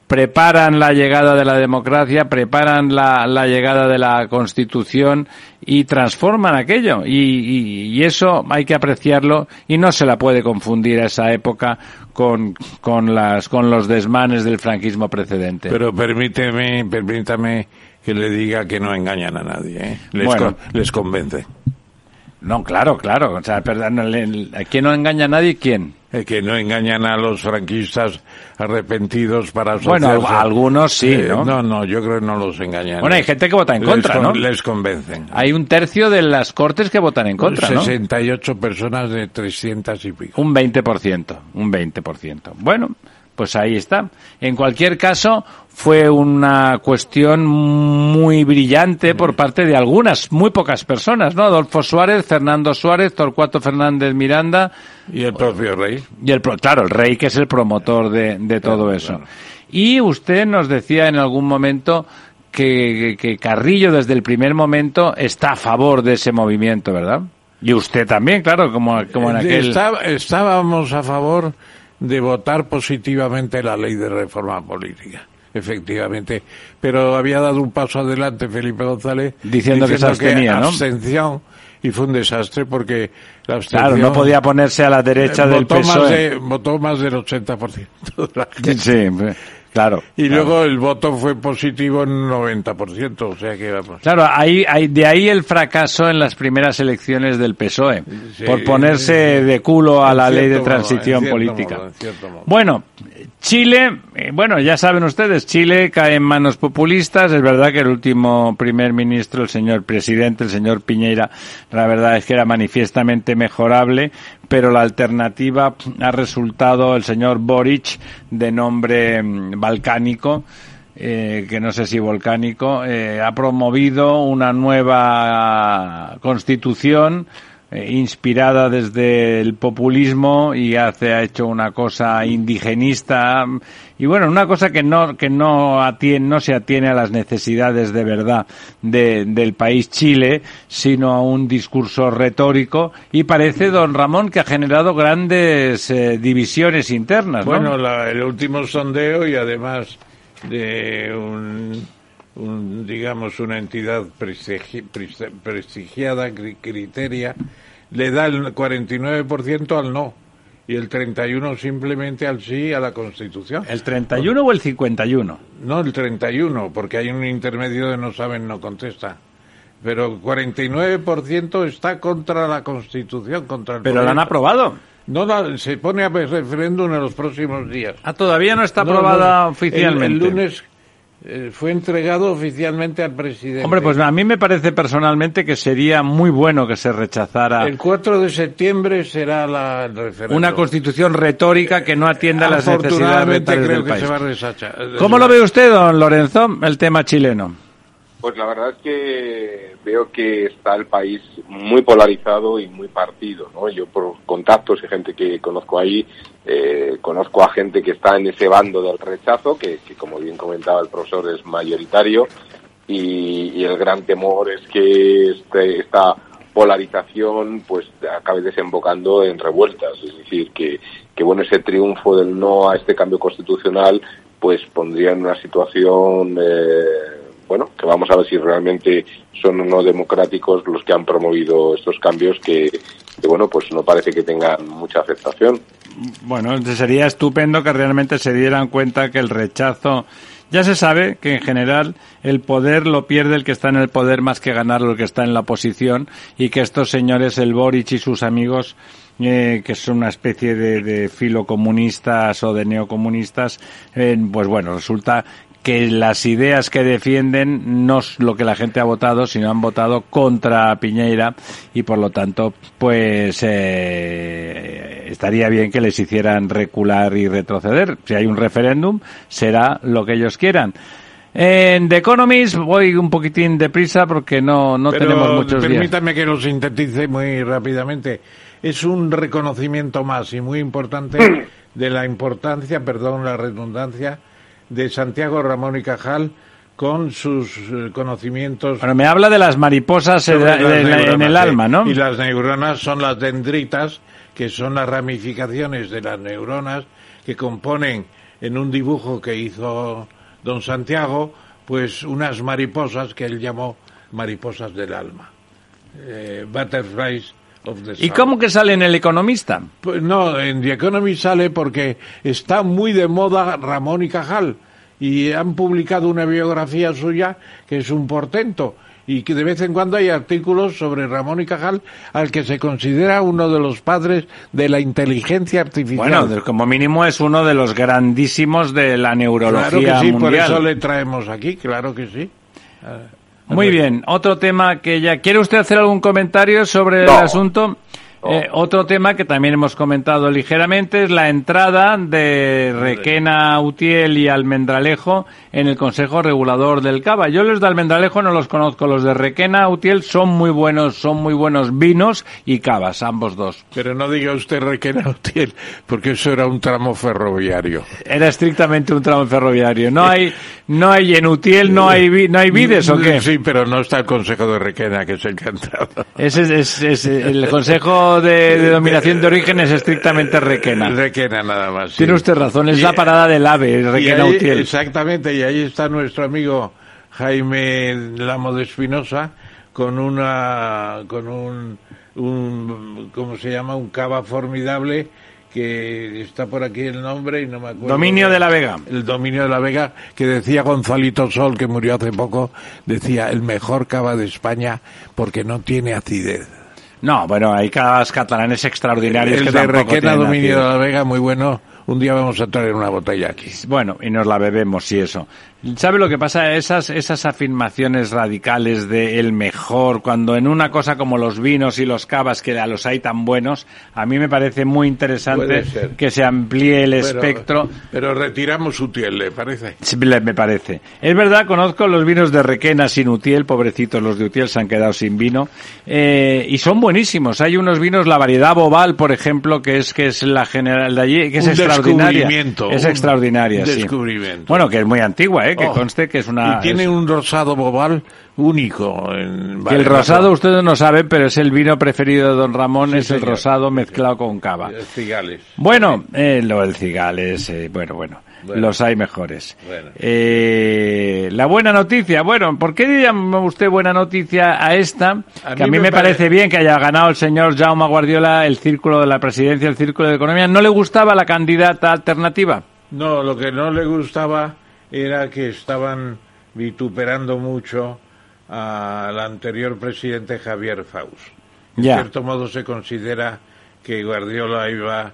preparan la llegada de la democracia, preparan la, la llegada de la Constitución y transforman aquello. Y, y, y, eso hay que apreciarlo y no se la puede confundir a esa época con, con, las, con los desmanes del franquismo precedente. Pero permíteme, permítame que le diga que no engañan a nadie. ¿eh? Les, Bueno. con- les convence. No, claro, claro. O sea, perdón, el- el- ¿quién no engaña a nadie? ¿Quién? Eh, que no engañan a los franquistas arrepentidos para Bueno, asociarse. al- algunos sí, Eh, ¿no? No, no, yo creo que no los engañan. Bueno, hay gente que vota en Les contra, con- ¿no? Les convencen. Hay un tercio de las cortes que votan en contra, ¿no? 68 personas de 300 y pico. Un 20%, un 20%. Bueno, pues ahí está. En cualquier caso, fue una cuestión muy brillante por parte de algunas, muy pocas personas, ¿no? Adolfo Suárez, Fernando Suárez, Torcuato Fernández Miranda Y el propio rey. y el, claro, el rey que es el promotor de, de todo eso. Y usted nos decía en algún momento que, que Carrillo desde el primer momento está a favor de ese movimiento, ¿verdad? Y usted también, claro, como, como en Eh, aquel... está- estábamos a favor de votar positivamente la ley de reforma política. Efectivamente, pero había dado un paso adelante Felipe González Diciendo que se abstenía, ¿no? abstención y fue un desastre porque la abstención Claro, no podía ponerse a la derecha eh, del votó más PSOE. de votó más del 80% de la gente. Sí, claro. Y claro. luego el voto fue positivo en un 90%, o sea que vamos. Claro, ahí, ahí- de ahí el fracaso en las primeras elecciones del PSOE, Sí, por ponerse de culo a la ley de modo, transición política. modo, cierto modo. Bueno, Chile, eh, bueno, ya saben ustedes, Chile cae en manos populistas. Es verdad que el último primer ministro, el señor presidente, el señor Piñera, la verdad es que era manifiestamente mejorable, pero la alternativa ha resultado el señor Boric, de nombre mm, balcánico, eh, que no sé si volcánico, eh, ha promovido una nueva constitución eh, inspirada desde el populismo y hace ha hecho una cosa indigenista y bueno una cosa que no que no atiene, no se atiene a las necesidades de verdad de- del país Chile sino a un discurso retórico y parece don Ramón que ha generado grandes eh, divisiones internas ¿no? Bueno, la- el último sondeo y además de un, un, digamos, una entidad prestigi- prestigiada, cri- criteria, le da el 49% al no y el 31 simplemente al sí a la Constitución. el 31 o el 51 No, el 31, porque hay un intermedio de no saben, no contesta. Pero 49% está contra la Constitución, contra el pero la han aprobado No, la- se pone a referéndum en los próximos días. ah todavía no está aprobada no, oficialmente El, el lunes fue entregado oficialmente al presidente. Hombre, pues a mí me parece personalmente que sería muy bueno que se rechazara El 4 de septiembre será la, referéndum. una constitución retórica que no atienda a las necesidades creo del que país. se va a resachar. ¿Cómo lo ve usted, don Lorenzo, el tema chileno? Pues la verdad es que veo que está el país muy polarizado y muy partido, ¿no? Yo por contactos y gente que conozco ahí, eh, conozco a gente que está en ese bando del rechazo, que, como bien comentaba el profesor es mayoritario, y, y el gran temor es que este, esta polarización pues acabe desembocando en revueltas, es decir, que, que bueno, ese triunfo del no a este cambio constitucional pues pondría en una situación eh, bueno, que vamos a ver si realmente son no democráticos los que han promovido estos cambios que, que, bueno, pues no parece que tengan mucha aceptación. Bueno, sería estupendo que realmente se dieran cuenta que el rechazo ya se sabe que en general el poder lo pierde el que está en el poder más que ganar el que está en la oposición y que estos señores, el Boric y sus amigos, eh, que son una especie de, de filocomunistas o de neocomunistas, eh, pues bueno, resulta que las ideas que defienden no es lo que la gente ha votado, sino han votado contra Piñeira y por lo tanto, pues eh, estaría bien que les hicieran recular y retroceder. Si hay un referéndum, será lo que ellos quieran. En The Economist voy un poquitín deprisa porque no, no tenemos muchos días. Permítame que lo sintetice muy rápidamente. Es un reconocimiento más y muy importante de la importancia, perdón la redundancia, de Santiago Ramón y Cajal con sus eh, conocimientos. Bueno, me habla de las mariposas en, sobre las en- en neuronas, el alma, ¿no? Y las neuronas son las dendritas, que son las ramificaciones de las neuronas que componen en un dibujo que hizo don Santiago, pues unas mariposas que él llamó mariposas del alma. Eh, butterflies ¿Y cómo que sale en el Economista? Pues no, en The Economist sale porque está muy de moda Ramón y Cajal y han publicado una biografía suya que es un portento y que de vez en cuando hay artículos sobre Ramón y Cajal al que se considera uno de los padres de la inteligencia artificial. Bueno, como mínimo es uno de los grandísimos de la neurología claro que sí, por mundial. eso le traemos aquí, claro que sí. Muy bien, otro tema que ya... ¿Quiere usted hacer algún comentario sobre el asunto? Eh, otro tema que también hemos comentado ligeramente es la entrada de Requena, Utiel y Almendralejo en el Consejo Regulador del Cava. Yo los de Almendralejo no los conozco, los de Requena, Utiel son muy buenos, son muy buenos vinos y cavas, ambos dos. Pero no diga usted Requena Utiel, porque eso era un tramo ferroviario. Era estrictamente un tramo ferroviario. No hay, no hay en Utiel, no hay, no hay vides o qué? Sí, pero no está el Consejo de Requena, que es el que ha entrado. Ese es, es- es- el Consejo de, de Dominación de Origen es estrictamente Requena. Requena nada más. sí. Tiene usted razón, es Y- la parada del AVE, Requena ahí- Utiel. Exactamente, y ahí está nuestro amigo Jaime Lamo de Espinosa con una, con un, un, ¿cómo se llama? Un cava formidable que está por aquí el nombre y no me acuerdo. Dominio de la Vega. El dominio de la Vega, que decía Gonzalito Sol, que murió hace poco, decía el mejor cava de España porque no tiene acidez. No, bueno, hay cavas catalanes extraordinarios el que de Requena Dominio de la Vega, muy bueno. Un día vamos a traer una botella aquí. Bueno, y nos la bebemos y eso. ¿Sabe lo que pasa? Esas, esas afirmaciones radicales de el mejor, cuando en una cosa como los vinos y los cavas, que a los hay tan buenos, a mí me parece muy interesante que se amplíe el Pero- espectro. Pero retiramos Utiel, ¿le parece? Sí, me parece. Es verdad, conozco los vinos de Requena sin Utiel, pobrecitos los de Utiel se han quedado sin vino, eh, y son buenísimos. Hay unos vinos, la variedad Boval, por ejemplo, que es que es la general de allí, que es Un extraordinaria. Es un extraordinaria, sí. descubrimiento. Bueno, que es muy antigua, eh, que Oh, conste que es una. y tiene es- un rosado bobal único. En el rosado ustedes no saben, pero es el vino preferido de Don Ramón, Sí, es el rosado mezclado con cava. Cigales. Bueno, eh, lo del cigales, eh, bueno, bueno, Bueno. los hay mejores. Bueno. Eh, la buena noticia, bueno, ¿por qué diría usted buena noticia a esta? que a mí me, pare- parece bien que haya ganado el señor Jaume Guardiola el círculo de la presidencia, el círculo de economía. ¿No le gustaba la candidata alternativa? No, lo que no le gustaba era que estaban vituperando mucho al anterior presidente Javier Faust. En cierto modo se considera que Guardiola iba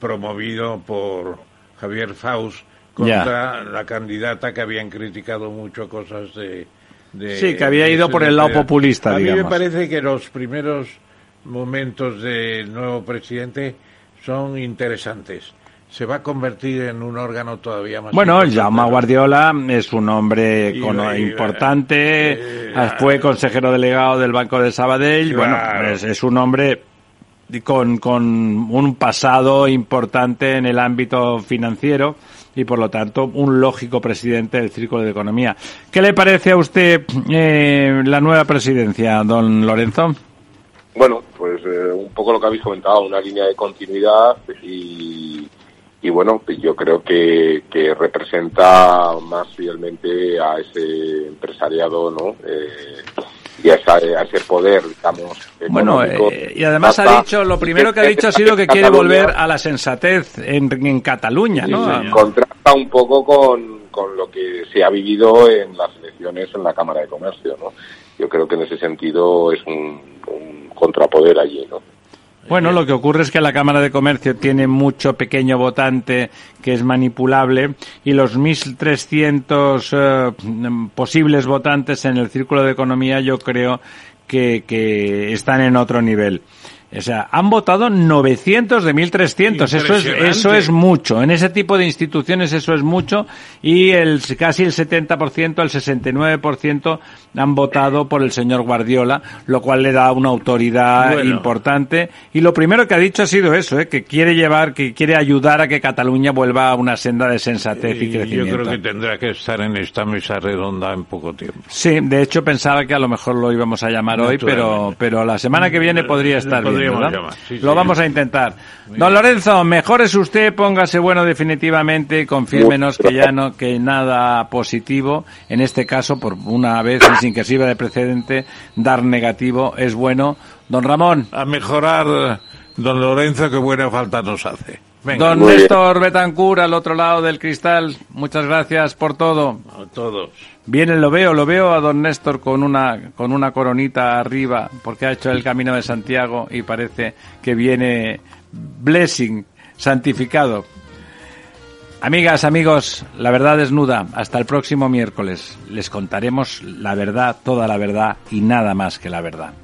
promovido por Javier Faust contra la candidata que habían criticado mucho cosas de... de- Sí, que había ido por el lado populista, A mí me parece que los primeros momentos del nuevo presidente son interesantes. Se va a convertir en un órgano todavía más Bueno. Jaume Guardiola es un hombre Y- con- y- importante, eh, fue consejero delegado del Banco de Sabadell, Claro. bueno, es, es un hombre con, con un pasado importante en el ámbito financiero y por lo tanto un lógico presidente del Círculo de Economía. ¿Qué le parece a usted eh, la nueva presidencia, don Lorenzo? Bueno, pues eh, un poco lo que habéis comentado, una línea de continuidad y, y bueno, pues yo creo que, que representa más fielmente a ese empresariado, ¿no? Eh, y a, esa- a ese poder, digamos. Bueno, eh, y además ha dicho, lo primero que ha dicho ha sido que quiere volver a la sensatez en, en Cataluña, ¿no? Sí, contrasta un poco con, con lo que se ha vivido en las elecciones en la Cámara de Comercio, ¿no? Yo creo que en ese sentido es un, un contrapoder allí, ¿no? Bueno, lo que ocurre es que la Cámara de Comercio tiene mucho pequeño votante que es manipulable y los 1.300 eh, posibles votantes en el Círculo de Economía yo creo que, que están en otro nivel. O sea, han votado 900 de 1.300. Eso es, eso es mucho. En ese tipo de instituciones eso es mucho. Y el, casi el 70%, el 69% han votado por el señor Guardiola, lo cual le da una autoridad Bueno. importante. Y lo primero que ha dicho ha sido eso, ¿eh? que quiere llevar, que quiere ayudar a que Cataluña vuelva a una senda de sensatez y, Y yo crecimiento. creo que tendrá que estar en esta mesa redonda en poco tiempo. Sí, de hecho pensaba que a lo mejor lo íbamos a llamar hoy, pero, pero la semana que viene podría estar bien, Podríamos ¿verdad? llamar, sí, Lo sí. vamos a intentar. Don Lorenzo, mejores usted, póngase bueno definitivamente, confírmenos que ya no, que nada positivo, en este caso, por una vez y sin que sirva de precedente, dar negativo es bueno. Don Ramón. A mejorar, don Lorenzo, que buena falta nos hace. Venga. Don Néstor Betancur, al otro lado del cristal, muchas gracias por todo. A todos. Viene, lo veo, lo veo a don Néstor con una, con una coronita arriba, porque ha hecho el camino de Santiago y parece que viene blessing, santificado. Amigas, amigos, la verdad desnuda. Hasta el próximo miércoles. Les contaremos la verdad, toda la verdad y nada más que la verdad.